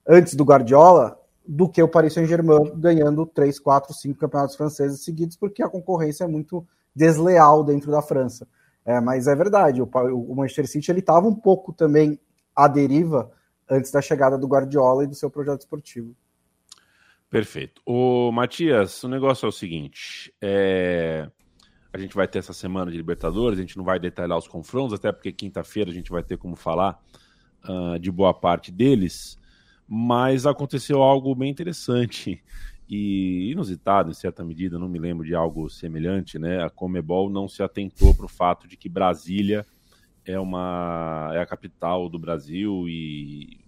antes do Guardiola do que o Paris Saint-Germain ganhando 3, 4, 5 campeonatos franceses seguidos, porque a concorrência é muito desleal dentro da França. É, mas é verdade, o, o Manchester City ele estava um pouco também à deriva antes da chegada do Guardiola e do seu projeto esportivo. Perfeito. O Matias, o negócio é o seguinte: é... a gente vai ter essa semana de Libertadores, a gente não vai detalhar os confrontos, até porque quinta-feira a gente vai ter como falar uh, de boa parte deles mas aconteceu algo bem interessante e inusitado em certa medida, não me lembro de algo semelhante, né? A Comebol não se atentou para o fato de que Brasília é uma é a capital do Brasil e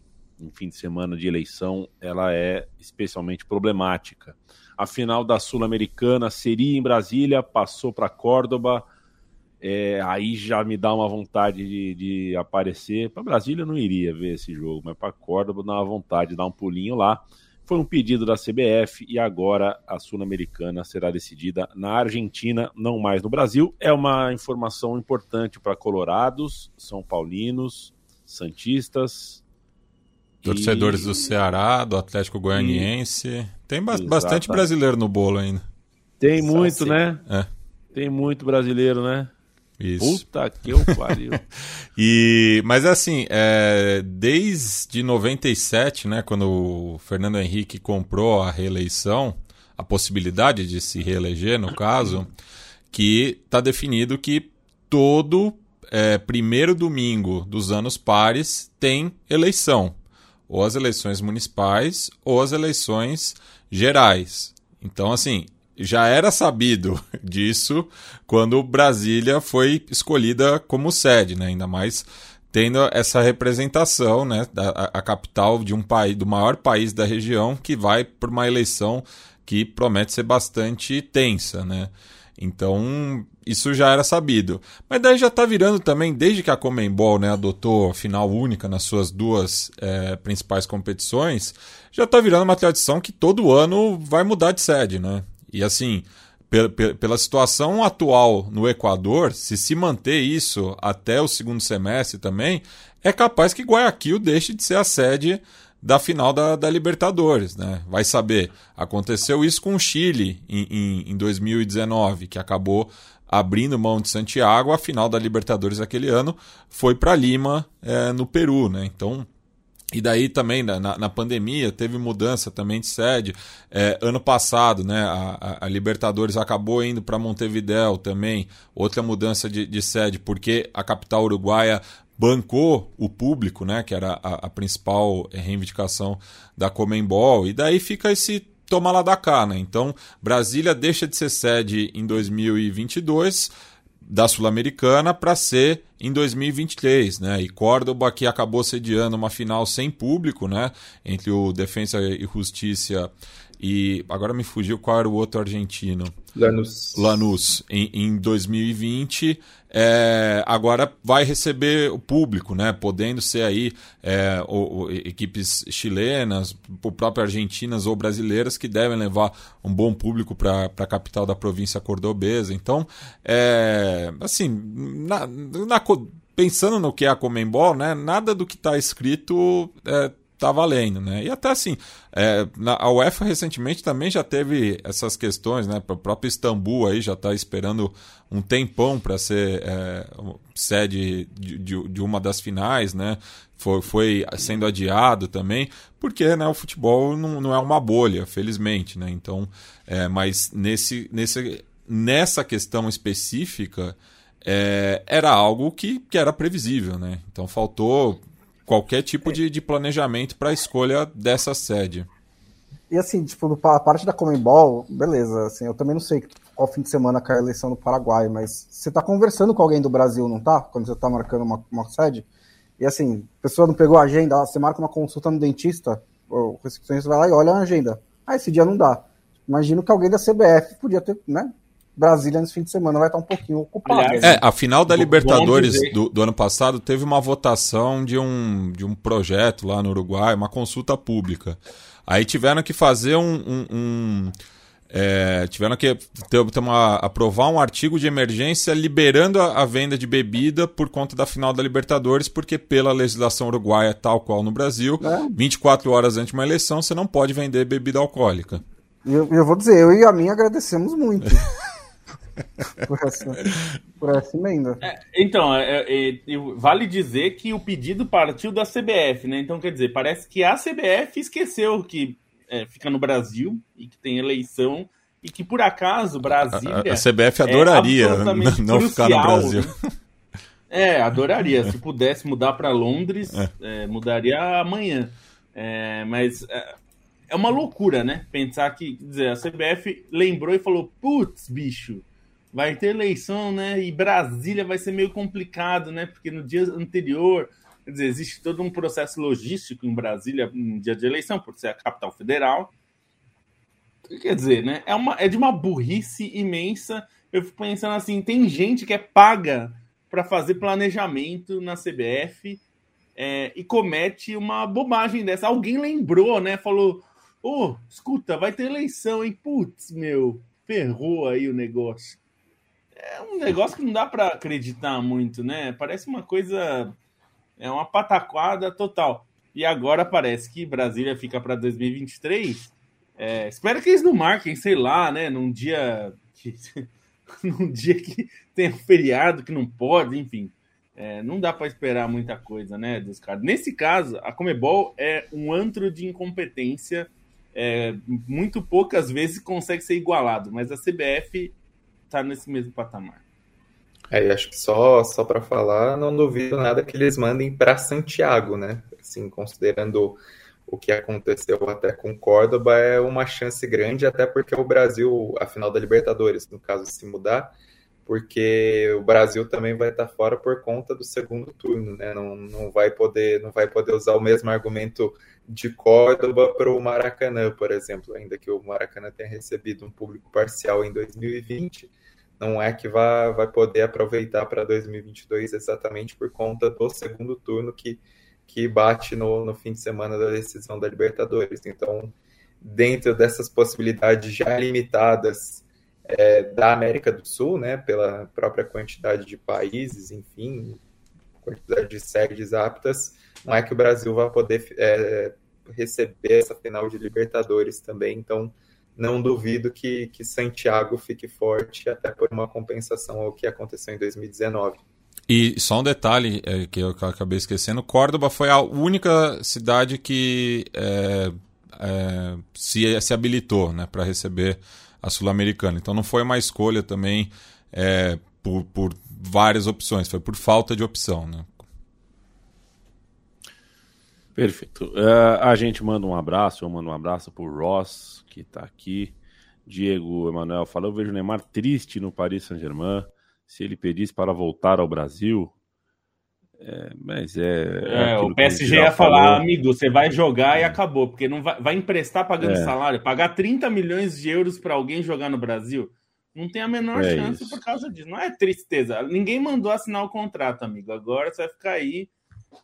em fim de semana de eleição ela é especialmente problemática. A final da Sul-Americana seria em Brasília, passou para Córdoba é, aí já me dá uma vontade de, de aparecer. Para Brasília eu não iria ver esse jogo, mas para Córdoba dá uma vontade de dar um pulinho lá. Foi um pedido da CBF e agora a Sul-Americana será decidida na Argentina, não mais no Brasil. É uma informação importante para colorados, são paulinos, santistas. Torcedores e... do Ceará, do Atlético Goianiense. E... Tem ba Exato. bastante brasileiro no bolo ainda. Tem muito, né? É. Tem muito brasileiro, né? Isso. Puta que eu pariu. e, mas assim, é, desde 97, né, quando o Fernando Henrique comprou a reeleição, a possibilidade de se reeleger, no caso, que está definido que todo é, primeiro domingo dos anos pares tem eleição. Ou as eleições municipais ou as eleições gerais. Então, assim, já era sabido disso quando Brasília foi escolhida como sede, né? Ainda mais tendo essa representação, né, da a, capital de um país, do maior país da região, que vai por uma eleição que promete ser bastante tensa, né? Então, isso já era sabido. Mas daí já está virando também, desde que a Comembol né, adotou final única nas suas duas é, principais competições, já está virando uma tradição que todo ano vai mudar de sede, né? E assim, pela situação atual no Equador, se se manter isso até o segundo semestre também, é capaz que Guayaquil deixe de ser a sede da final da, da Libertadores, né? Vai saber. Aconteceu isso com o Chile em, em, em 2019, que acabou abrindo mão de Santiago, a final da Libertadores aquele ano foi para Lima, é, no Peru, né? Então e daí também, na, na, pandemia, teve mudança também de sede. É, ano passado, né, a, a, Libertadores acabou indo para Montevidéu também, outra mudança de, de, sede, porque a capital uruguaia bancou o público, né, que era a, a principal reivindicação da Comembol. E daí fica esse toma lá da cá, né? Então, Brasília deixa de ser sede em 2022 da Sul-Americana para ser em 2023, né? E Córdoba que acabou sediando uma final sem público, né? Entre o Defensa e Justiça e agora me fugiu qual era o outro argentino. Lanús. Lanús, em, em 2020. É, agora vai receber o público, né? Podendo ser aí é, o, o, equipes chilenas, próprias argentinas ou brasileiras que devem levar um bom público para a capital da província cordobesa. Então, é, assim, na, na, pensando no que é a Comembol, né? Nada do que está escrito é, tá valendo, né? E até assim, é, na, a UEFA recentemente também já teve essas questões, né? O próprio Istambul aí já está esperando um tempão para ser é, sede de, de, de, uma das finais, né? Foi, foi sendo adiado também, porque né, o futebol não, não é uma bolha, felizmente, né? Então, é, mas nesse, nesse, nessa questão específica, é, era algo que, que era previsível, né? Então faltou qualquer tipo de, de planejamento para a escolha dessa sede. E assim, tipo, a parte da Comembol, beleza, assim, eu também não sei qual fim de semana cai a eleição no Paraguai, mas você tá conversando com alguém do Brasil, não tá? Quando você tá marcando uma, uma sede. E assim, a pessoa não pegou a agenda, você marca uma consulta no dentista, o recepcionista vai lá e olha a agenda. Ah, esse dia não dá. Imagino que alguém da CBF podia ter, né, Brasília nesse fim de semana vai estar um pouquinho ocupado. é, a final da Libertadores do, do, ano passado teve uma votação de um, de um projeto lá no Uruguai, uma consulta pública. Aí tiveram que fazer um. um, um é, tiveram que ter, ter uma, aprovar um artigo de emergência liberando a, a, venda de bebida por conta da final da Libertadores, porque pela legislação uruguaia, tal qual no Brasil, é. 24 horas antes de uma eleição, você não pode vender bebida alcoólica. Eu, eu vou dizer, eu e a mim agradecemos muito. por, essa, por essa emenda. É, então, é, é, é vale dizer que o pedido partiu da CBF, né? Então, quer dizer, parece que a CBF esqueceu que é, fica no Brasil e que tem eleição e que por acaso Brasília. A, a CBF adoraria é não ficar no Brasil. Né? É, adoraria. Se pudesse mudar para Londres, é. mudaria amanhã. mas é uma loucura, né? Pensar que, quer dizer, a CBF lembrou e falou: putz, bicho, vai ter eleição, né? E Brasília vai ser meio complicado, né? Porque no dia anterior, quer dizer, existe todo um processo logístico em Brasília no dia de eleição, por ser a capital federal. Quer dizer, né? É, uma, é de uma burrice imensa. Eu fico pensando assim: tem gente que é paga para fazer planejamento na CBF é, e comete uma bobagem dessa. Alguém lembrou, né? Falou: Ô, oh, escuta, vai ter eleição, hein? Putz, meu, ferrou aí o negócio é um negócio que não dá para acreditar muito, né? Parece uma coisa. É uma pataquada total. E agora parece que Brasília fica para 2023. É, espero que eles não marquem, sei lá, né? Num dia que, num dia que tem um feriado que não pode, enfim. É, não dá para esperar muita coisa, né, dos caras. Nesse caso, a Comebol é um antro de incompetência. É, muito poucas vezes consegue ser igualado, mas a CBF tá nesse mesmo patamar. É, acho que só, só para falar, não duvido nada que eles mandem para Santiago, né? Assim, considerando o que aconteceu até com Córdoba é uma chance grande, até porque o Brasil, a final da Libertadores, no caso, se mudar, porque o Brasil também vai estar fora por conta do segundo turno, né? Não, não vai poder não vai poder usar o mesmo argumento de Córdoba para o Maracanã, por exemplo, ainda que o Maracanã tenha recebido um público parcial em 2020, não é que vai, vai poder aproveitar para 2022 exatamente por conta do segundo turno que, que bate no, no fim de semana da decisão da Libertadores. Então, dentro dessas possibilidades já limitadas é, da América do Sul, né, pela própria quantidade de países, enfim, quantidade de sedes aptas, não é que o Brasil vai poder é, receber essa final de Libertadores também. Então, não duvido que, que Santiago fique forte, até por uma compensação ao que aconteceu em 2019. E só um detalhe é, que eu acabei esquecendo: Córdoba foi a única cidade que é, é, se, se habilitou né, para receber a Sul-Americana. Então não foi uma escolha também é, por, por várias opções, foi por falta de opção. Né? Perfeito. Uh, a gente manda um abraço, eu mando um abraço pro Ross, que está aqui. Diego Emanuel falou: eu vejo o Neymar triste no Paris Saint-Germain. Se ele pedisse para voltar ao Brasil. É, mas é. é, é o PSG ia falar, falou. amigo, você vai jogar e acabou, porque não vai, vai emprestar pagando é. salário. Pagar 30 milhões de euros para alguém jogar no Brasil não tem a menor é chance isso. por causa disso. Não é tristeza. Ninguém mandou assinar o contrato, amigo. Agora você vai ficar aí.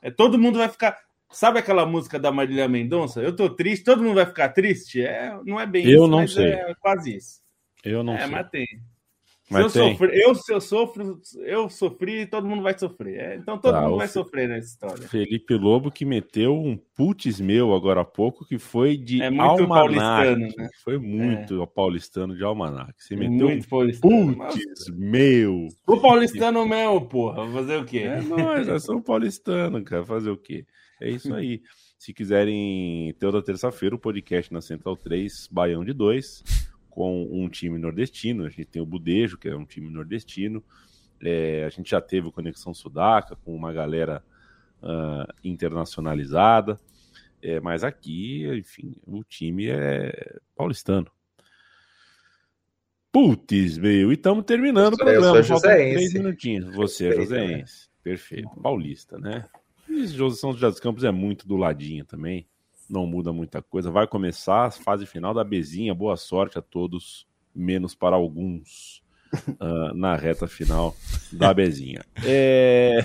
É, todo mundo vai ficar. Sabe aquela música da Marília Mendonça? Eu tô triste, todo mundo vai ficar triste? É, não é bem eu isso, não sei. é quase isso. Eu não é, sei. mas tem. Mas se eu, sofrer, eu, se eu sofro, eu sofri, todo mundo vai sofrer. É, então todo tá, mundo vai sofrer nessa história. Felipe Lobo que meteu um putz meu agora há pouco, que foi de é muito Almanac. Né? Foi muito é. paulistano de Almanac. Você meteu muito um putz meu. O paulistano meu, porra. Fazer o quê? É nóis, eu sou paulistano, cara. Fazer o quê? É isso aí. Se quiserem, toda terça-feira, o podcast na Central 3, Baião de 2, com um time nordestino. A gente tem o Budejo, que é um time nordestino. É, a gente já teve o Conexão Sudaca, com uma galera uh, internacionalizada. É, mas aqui, enfim, o time é paulistano. Putz, meu, e estamos terminando o programa. Faltam três minutinhos. Você é Joséense. Perfeito. Paulista, né? E São José dos Campos é muito do ladinho também. Não muda muita coisa. Vai começar a fase final da Bezinha. Boa sorte a todos, menos para alguns, uh, na reta final da Bezinha. É...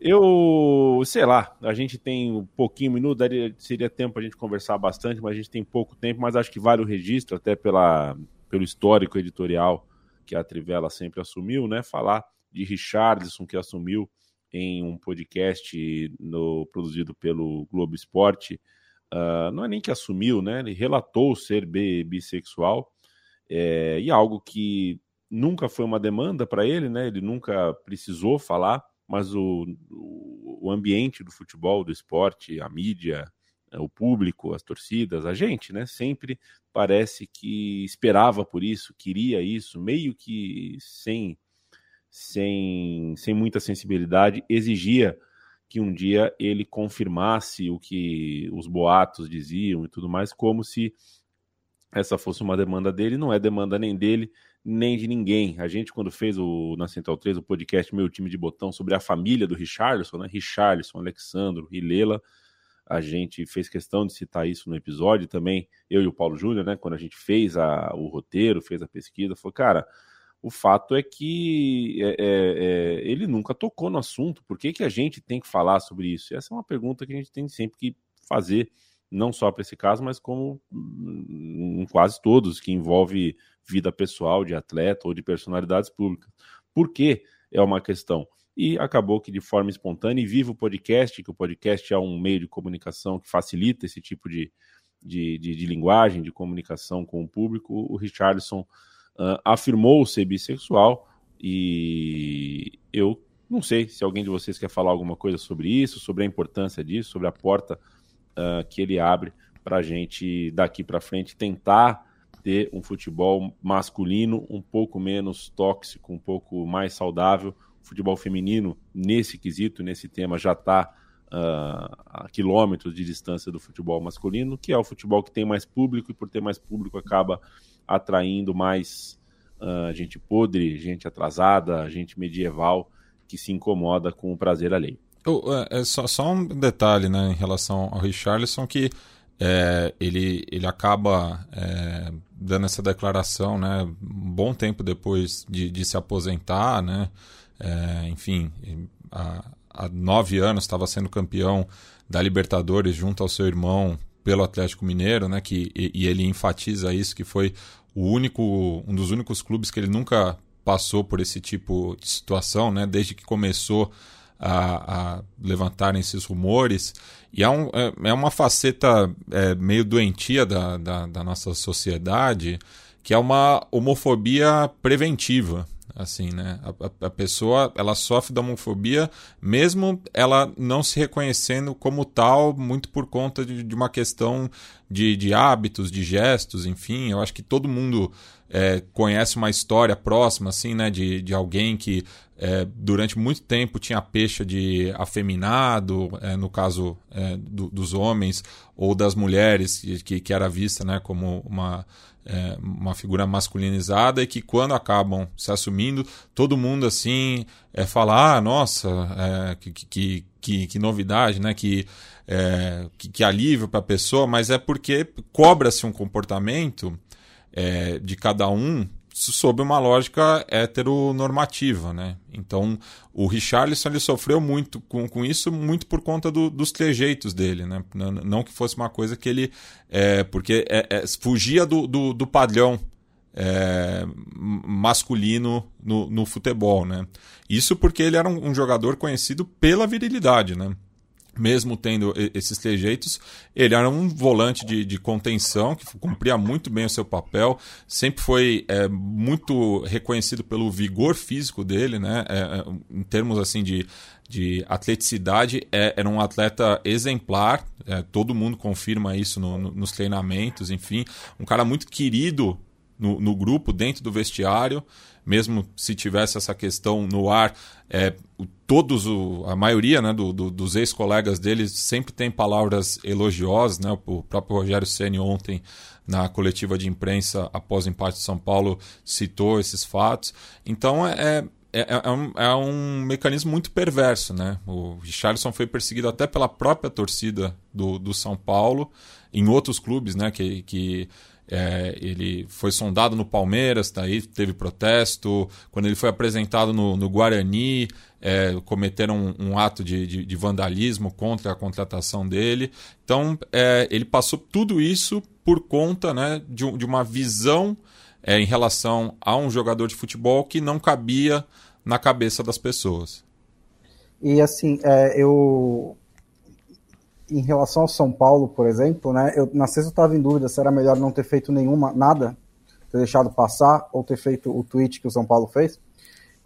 Eu, sei lá, a gente tem um pouquinho minuto, daria, seria tempo a gente conversar bastante, mas a gente tem pouco tempo, mas acho que vale o registro, até pela, pelo histórico editorial que a Trivela sempre assumiu, né? Falar de Richardson, que assumiu em um podcast no, produzido pelo Globo Esporte. Uh, não é nem que assumiu, né? Ele relatou ser bi, bissexual é, e algo que nunca foi uma demanda para ele, né? Ele nunca precisou falar, mas o, o ambiente do futebol, do esporte, a mídia, o público, as torcidas, a gente, né? Sempre parece que esperava por isso, queria isso, meio que sem sem, sem muita sensibilidade, exigia que um dia ele confirmasse o que os boatos diziam e tudo mais, como se essa fosse uma demanda dele. Não é demanda nem dele, nem de ninguém. A gente, quando fez o, na Central 3 o podcast Meu Time de Botão sobre a família do Richarlison, né? Richarlison, Alexandro, Rilela, a gente fez questão de citar isso no episódio também, eu e o Paulo Júnior, né? Quando a gente fez a, o roteiro, fez a pesquisa, falou, cara o fato é que é, é, é, ele nunca tocou no assunto. Por que, que a gente tem que falar sobre isso? Essa é uma pergunta que a gente tem sempre que fazer, não só para esse caso, mas como em quase todos que envolve vida pessoal de atleta ou de personalidades públicas. Por que é uma questão? E acabou que de forma espontânea, e viva o podcast, que o podcast é um meio de comunicação que facilita esse tipo de, de, de, de linguagem, de comunicação com o público, o Richardson uh, afirmou ser bissexual e eu não sei se alguém de vocês quer falar alguma coisa sobre isso, sobre a importância disso, sobre a porta uh, que ele abre para a gente daqui para frente tentar ter um futebol masculino um pouco menos tóxico, um pouco mais saudável. O futebol feminino, nesse quesito, nesse tema, já está uh, a quilômetros de distância do futebol masculino, que é o futebol que tem mais público e por ter mais público acaba atraindo mais uh, gente podre, gente atrasada, gente medieval que se incomoda com o prazer alheio. é, só, só, um detalhe né, em relação ao Richarlison que é, ele, ele acaba é, dando essa declaração né, um bom tempo depois de, de se aposentar, né, é, enfim, há, há nove anos estava sendo campeão da Libertadores junto ao seu irmão pelo Atlético Mineiro, né, que, e, e ele enfatiza isso, que foi o único, um dos únicos clubes que ele nunca passou por esse tipo de situação, né, desde que começou a, a esses rumores. E é, um, é, é uma faceta é, meio doentia da, da, da, nossa sociedade, que é uma homofobia preventiva. Assim, né? A, a, pessoa ela sofre da homofobia, mesmo ela não se reconhecendo como tal, muito por conta de, de uma questão de, de hábitos, de gestos, enfim. Eu acho que todo mundo é, conhece uma história próxima, assim, né, de, de alguém que é, durante muito tempo tinha pecha de afeminado, é, no caso é, do, dos homens ou das mulheres, que, que era vista né, como uma, é, uma figura masculinizada e que quando acabam se assumindo, todo mundo assim é, fala, ah, nossa, é, que, que, que, que, novidade, né, que, é, que, que alívio para a pessoa, mas é porque cobra-se um comportamento é, de cada um sob uma lógica heteronormativa, né? Então, o Richarlison ele sofreu muito com, com isso, muito por conta do, dos trejeitos dele, né? Não, que fosse uma coisa que ele... É, porque é, é, fugia do, do, do padrão é, masculino no, no futebol, né? Isso porque ele era um, um jogador conhecido pela virilidade, né? Mesmo tendo esses trejeitos, ele era um volante de, de, contenção que cumpria muito bem o seu papel, sempre foi é, muito reconhecido pelo vigor físico dele, né? É, é em termos assim de, de atleticidade, é, era um atleta exemplar, é, todo mundo confirma isso no, no, nos treinamentos, enfim, um cara muito querido no, no grupo, dentro do vestiário mesmo se tivesse essa questão no ar, é, todos, o, a maioria né, do, do, dos ex-colegas deles sempre tem palavras elogiosas. Né? O próprio Rogério Ceni ontem, na coletiva de imprensa após o empate de São Paulo, citou esses fatos. Então é, é, é, é, um, é um mecanismo muito perverso. Né? O Richardson foi perseguido até pela própria torcida do, do São Paulo, em outros clubes né, que, que é, ele foi sondado no Palmeiras, daí teve protesto. Quando ele foi apresentado no, no Guarani, é, cometeram um, um ato de, de, de, vandalismo contra a contratação dele. Então, é, ele passou tudo isso por conta né, de, de uma visão é, em relação a um jogador de futebol que não cabia na cabeça das pessoas. E assim, é, eu em relação ao São Paulo, por exemplo, né? Eu, na sexta eu estava em dúvida se era melhor não ter feito nenhuma, nada, ter deixado passar, ou ter feito o tweet que o São Paulo fez.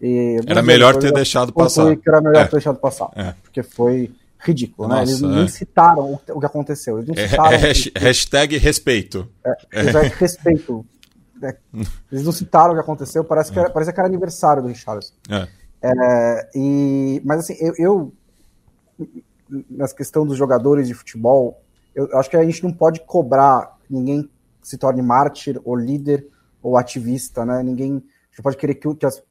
E, era melhor ter deixado passar. Que era melhor é. ter deixado passar. É. Porque foi ridículo, Nossa, né? Eles nem é. citaram o, que aconteceu. Eles não é, citaram. É, hashtag respeito. É, respeito. Eles não citaram o que aconteceu, parece que era, parece que era aniversário do Richardson. É. e, mas assim, eu, eu nessa questão dos jogadores de futebol, eu acho que a gente não pode cobrar ninguém se torne mártir ou líder ou ativista, né? Ninguém pode querer que, que as,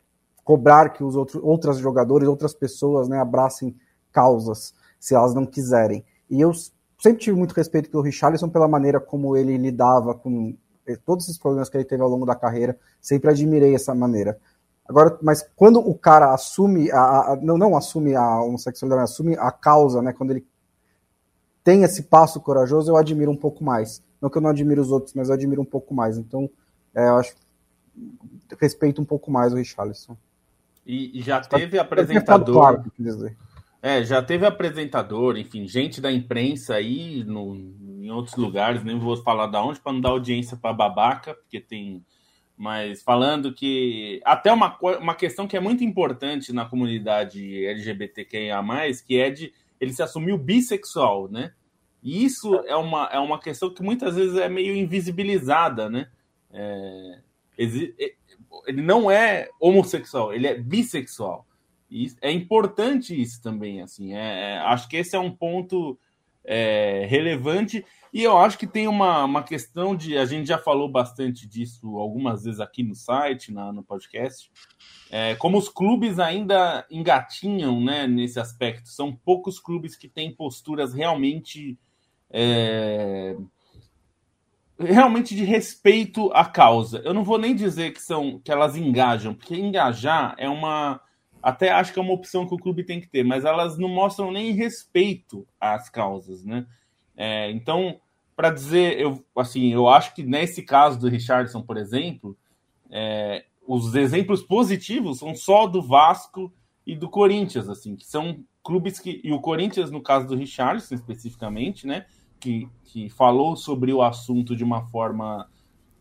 cobrar que os outros outras jogadores, outras pessoas, né, abracem causas se elas não quiserem. E eu sempre tive muito respeito pelo Richarlison pela maneira como ele lidava com eh, todos esses problemas que ele teve ao longo da carreira. Sempre admirei essa maneira. Agora, mas quando o cara assume, a, a, não, não assume a homossexualidade, assume a causa, né? Quando ele tem esse passo corajoso, eu admiro um pouco mais. Não que eu não admire os outros, mas eu admiro um pouco mais. Então, é, eu acho respeito um pouco mais o Richarlison. E, já tá teve apresentador. Claro, é, já teve apresentador, enfim, gente da imprensa aí no, em outros lugares, nem vou falar da onde para não dar audiência para babaca, porque tem mas falando que até uma, uma questão que é muito importante na comunidade LGBTQIA+, que é de ele se assumiu bissexual, né? E isso é uma, é uma questão que muitas vezes é meio invisibilizada, né? É, ele não é homossexual, ele é bissexual. E é importante isso também, assim. É, é, acho que esse é um ponto é, relevante. E eu acho que tem uma, uma questão de. A gente já falou bastante disso algumas vezes aqui no site, na, no podcast. É, como os clubes ainda engatinham né, nesse aspecto. São poucos clubes que têm posturas realmente. É, realmente de respeito à causa. Eu não vou nem dizer que são que elas engajam, porque engajar é uma até acho que é uma opção que o clube tem que ter, mas elas não mostram nem respeito às causas, né? É, então, para dizer, eu assim, eu acho que nesse caso do Richardson, por exemplo, é, os exemplos positivos são só do Vasco e do Corinthians, assim, que são clubes que e o Corinthians no caso do Richardson especificamente, né? Que, que falou sobre o assunto de uma forma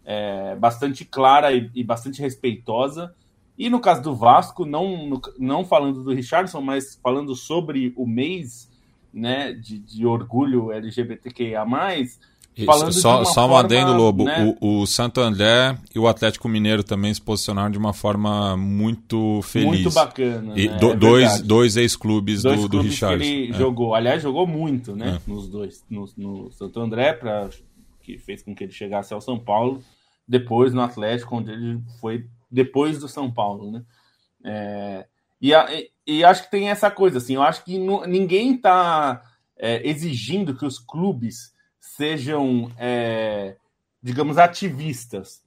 é, bastante clara e, e bastante respeitosa. E no caso do Vasco, não, não falando do Richardson, mas falando sobre o mês né, de, de orgulho LGBTQIA, Falando só, só um adendo, Lobo. Né? O, o, Santo André e o Atlético Mineiro também se posicionaram de uma forma muito feliz. Muito bacana. E né? do, é dois dois ex-clubes do, do Richard. ele é. jogou. Aliás, jogou muito, né? É. Nos dois. No, no Santo André, pra, que fez com que ele chegasse ao São Paulo. Depois no Atlético, onde ele foi depois do São Paulo, né? É, e, a, e, acho que tem essa coisa, assim, eu acho que ninguém está é, exigindo que os clubes sejam, é, digamos, ativistas.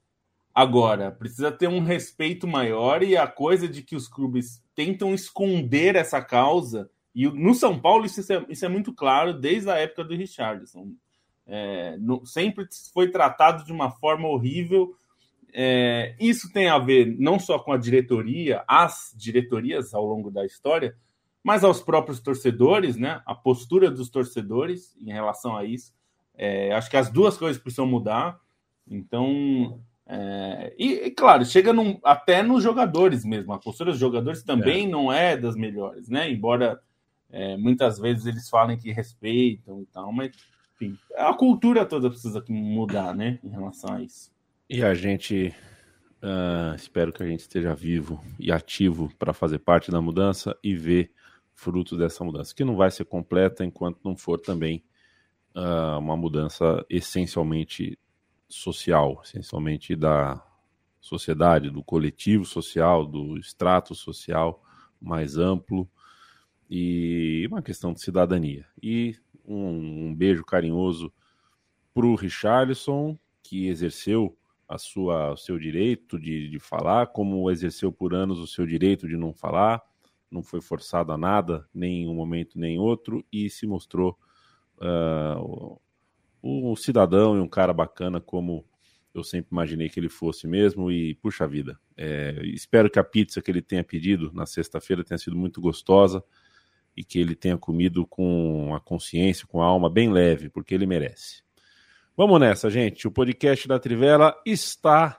Agora, precisa ter um respeito maior e a coisa de que os clubes tentam esconder essa causa. E no São Paulo isso é, isso é muito claro desde a época do Richardson. É, no, sempre foi tratado de uma forma horrível é, isso tem a ver não só com a diretoria, as diretorias ao longo da história, mas aos próprios torcedores, né? A postura dos torcedores em relação a isso. É, acho que as duas coisas precisam mudar. Então, é, e, e, claro, chega num, até nos jogadores mesmo. A postura dos jogadores também é. não é das melhores, né? Embora é, muitas vezes eles falem que respeitam e tal, mas enfim, a cultura toda precisa mudar, né? Em relação a isso. E a gente uh, espero que a gente esteja vivo e ativo para fazer parte da mudança e ver frutos dessa mudança, que não vai ser completa enquanto não for também uh, uma mudança essencialmente social, essencialmente da sociedade, do coletivo social, do extrato social mais amplo e uma questão de cidadania. E um, um beijo carinhoso para o Richarlison, que exerceu a sua, o seu direito de, de falar, como exerceu por anos o seu direito de não falar, não foi forçado a nada, nem em um momento nem em outro, e se mostrou uh, um cidadão e um cara bacana como eu sempre imaginei que ele fosse mesmo, e puxa vida, é, espero que a pizza que ele tenha pedido na sexta-feira tenha sido muito gostosa e que ele tenha comido com a consciência, com a alma bem leve, porque ele merece. Vamos nessa, gente. O podcast da Trivela está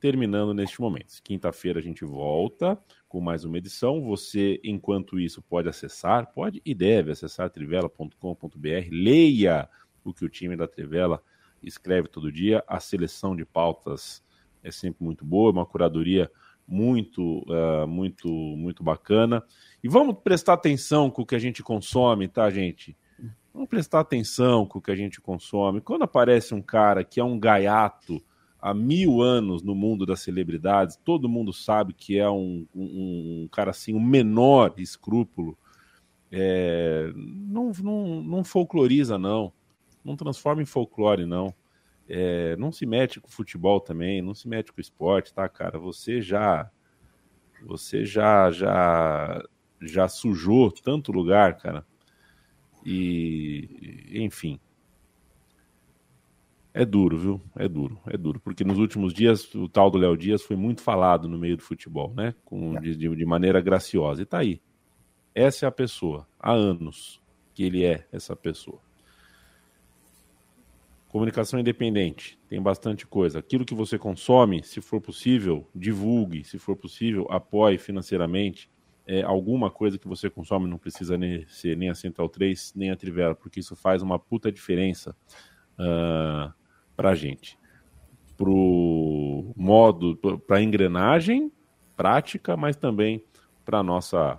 terminando neste momento. Quinta-feira a gente volta com mais uma edição. Você, enquanto isso, pode acessar, pode e deve acessar trivela.com.br. Leia o que o time da Trivela escreve todo dia. A seleção de pautas é sempre muito boa, uma curadoria muito, uh, muito, muito bacana. E vamos prestar atenção com o que a gente consome, tá, gente? Vamos prestar atenção com o que a gente consome. Quando aparece um cara que é um gaiato há mil anos no mundo das celebridades, todo mundo sabe que é um, um, um cara assim, um menor escrúpulo. É, não, não, não folcloriza, não. Não transforma em folclore, não. É, não se mete com futebol também, não se mete com esporte, tá, cara? Você já. Você já, já, já sujou tanto lugar, cara. E, enfim. É duro, viu? É duro, é duro. Porque nos últimos dias o tal do Léo Dias foi muito falado no meio do futebol, né? Com, é. de, de maneira graciosa. E tá aí. Essa é a pessoa. Há anos que ele é essa pessoa. Comunicação independente, tem bastante coisa. Aquilo que você consome, se for possível, divulgue, se for possível, apoie financeiramente é, alguma coisa que você consome, não precisa nem ser nem a Central 3, nem a Trivela, porque isso faz uma puta diferença uh, pra gente. Pro modo, pra engrenagem prática, mas também para nossa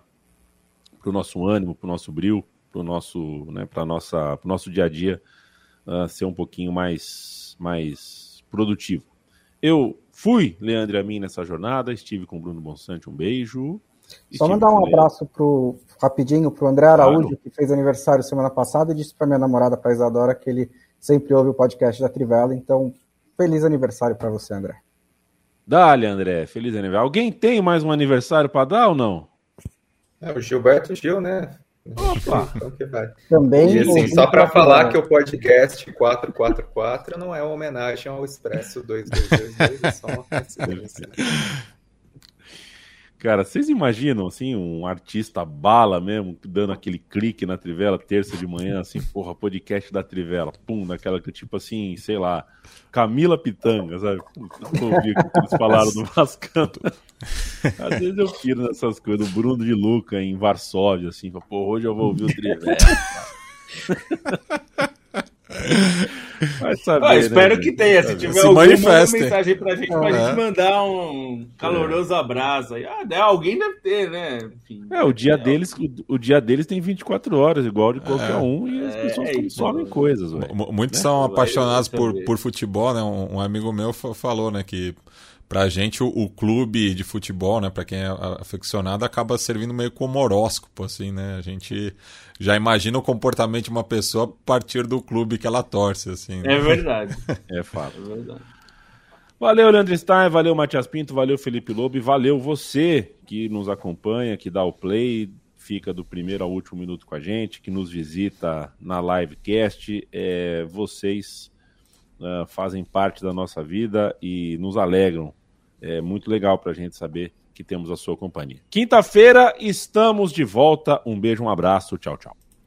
para o nosso ânimo, para o nosso brilho, para o nosso, né, para nossa, pro nosso dia a dia uh, ser um pouquinho mais, mais produtivo. Eu fui Leandro Amin nessa jornada, estive com o Bruno Bonsante, um beijo. Só mandar um abraço pro, rapidinho para o André Araújo, claro. que fez aniversário semana passada, e disse para minha namorada, para Isadora, que ele sempre ouve o podcast da Trivela. Então, feliz aniversário para você, André. Dá-lhe, André, feliz aniversário. Alguém tem mais um aniversário para dar ou não? É o Gilberto Gil, né? Opa! Então que vai. Também. E, assim, só para falar que o podcast 444 não é uma homenagem ao Expresso 2222, é só uma coincidência. Cara, vocês imaginam, assim, um artista bala mesmo, dando aquele clique na Trivela, terça de manhã, assim, porra, podcast da Trivela, pum, daquela que, tipo assim, sei lá, Camila Pitanga, sabe? Não ouvi o que eles falaram do Vascão. Às vezes eu piro nessas coisas, o Bruno de Luca em Varsóvia, assim, porra, hoje eu vou ouvir o Trivela. Vai saber, ah, espero né, que tenha. Se tiver Se alguma mensagem pra gente, pra gente mandar um caloroso abraço. Aí. Ah, alguém deve ter, né? Enfim, é, o dia, é, deles, o, o, dia deles tem 24 horas, igual de qualquer é. um, e as pessoas é, consomem então, coisas. Véio. Muitos né? são apaixonados por, por futebol, né? Um, um amigo meu falou, né, que pra gente o, o, clube de futebol, né, para quem é aficionado, acaba servindo meio como horóscopo, assim, né? A gente já imagina o comportamento de uma pessoa a partir do clube que ela torce, assim. Né? É verdade. é fato. É verdade. Valeu, Leandro Stein, valeu, Matias Pinto, valeu, Felipe Lobo, e valeu você que nos acompanha, que dá o play, fica do primeiro ao último minuto com a gente, que nos visita na livecast. É, vocês uh, fazem parte da nossa vida e nos alegram é muito legal para a gente saber que temos a sua companhia. Quinta-feira estamos de volta. Um beijo, um abraço. Tchau, tchau.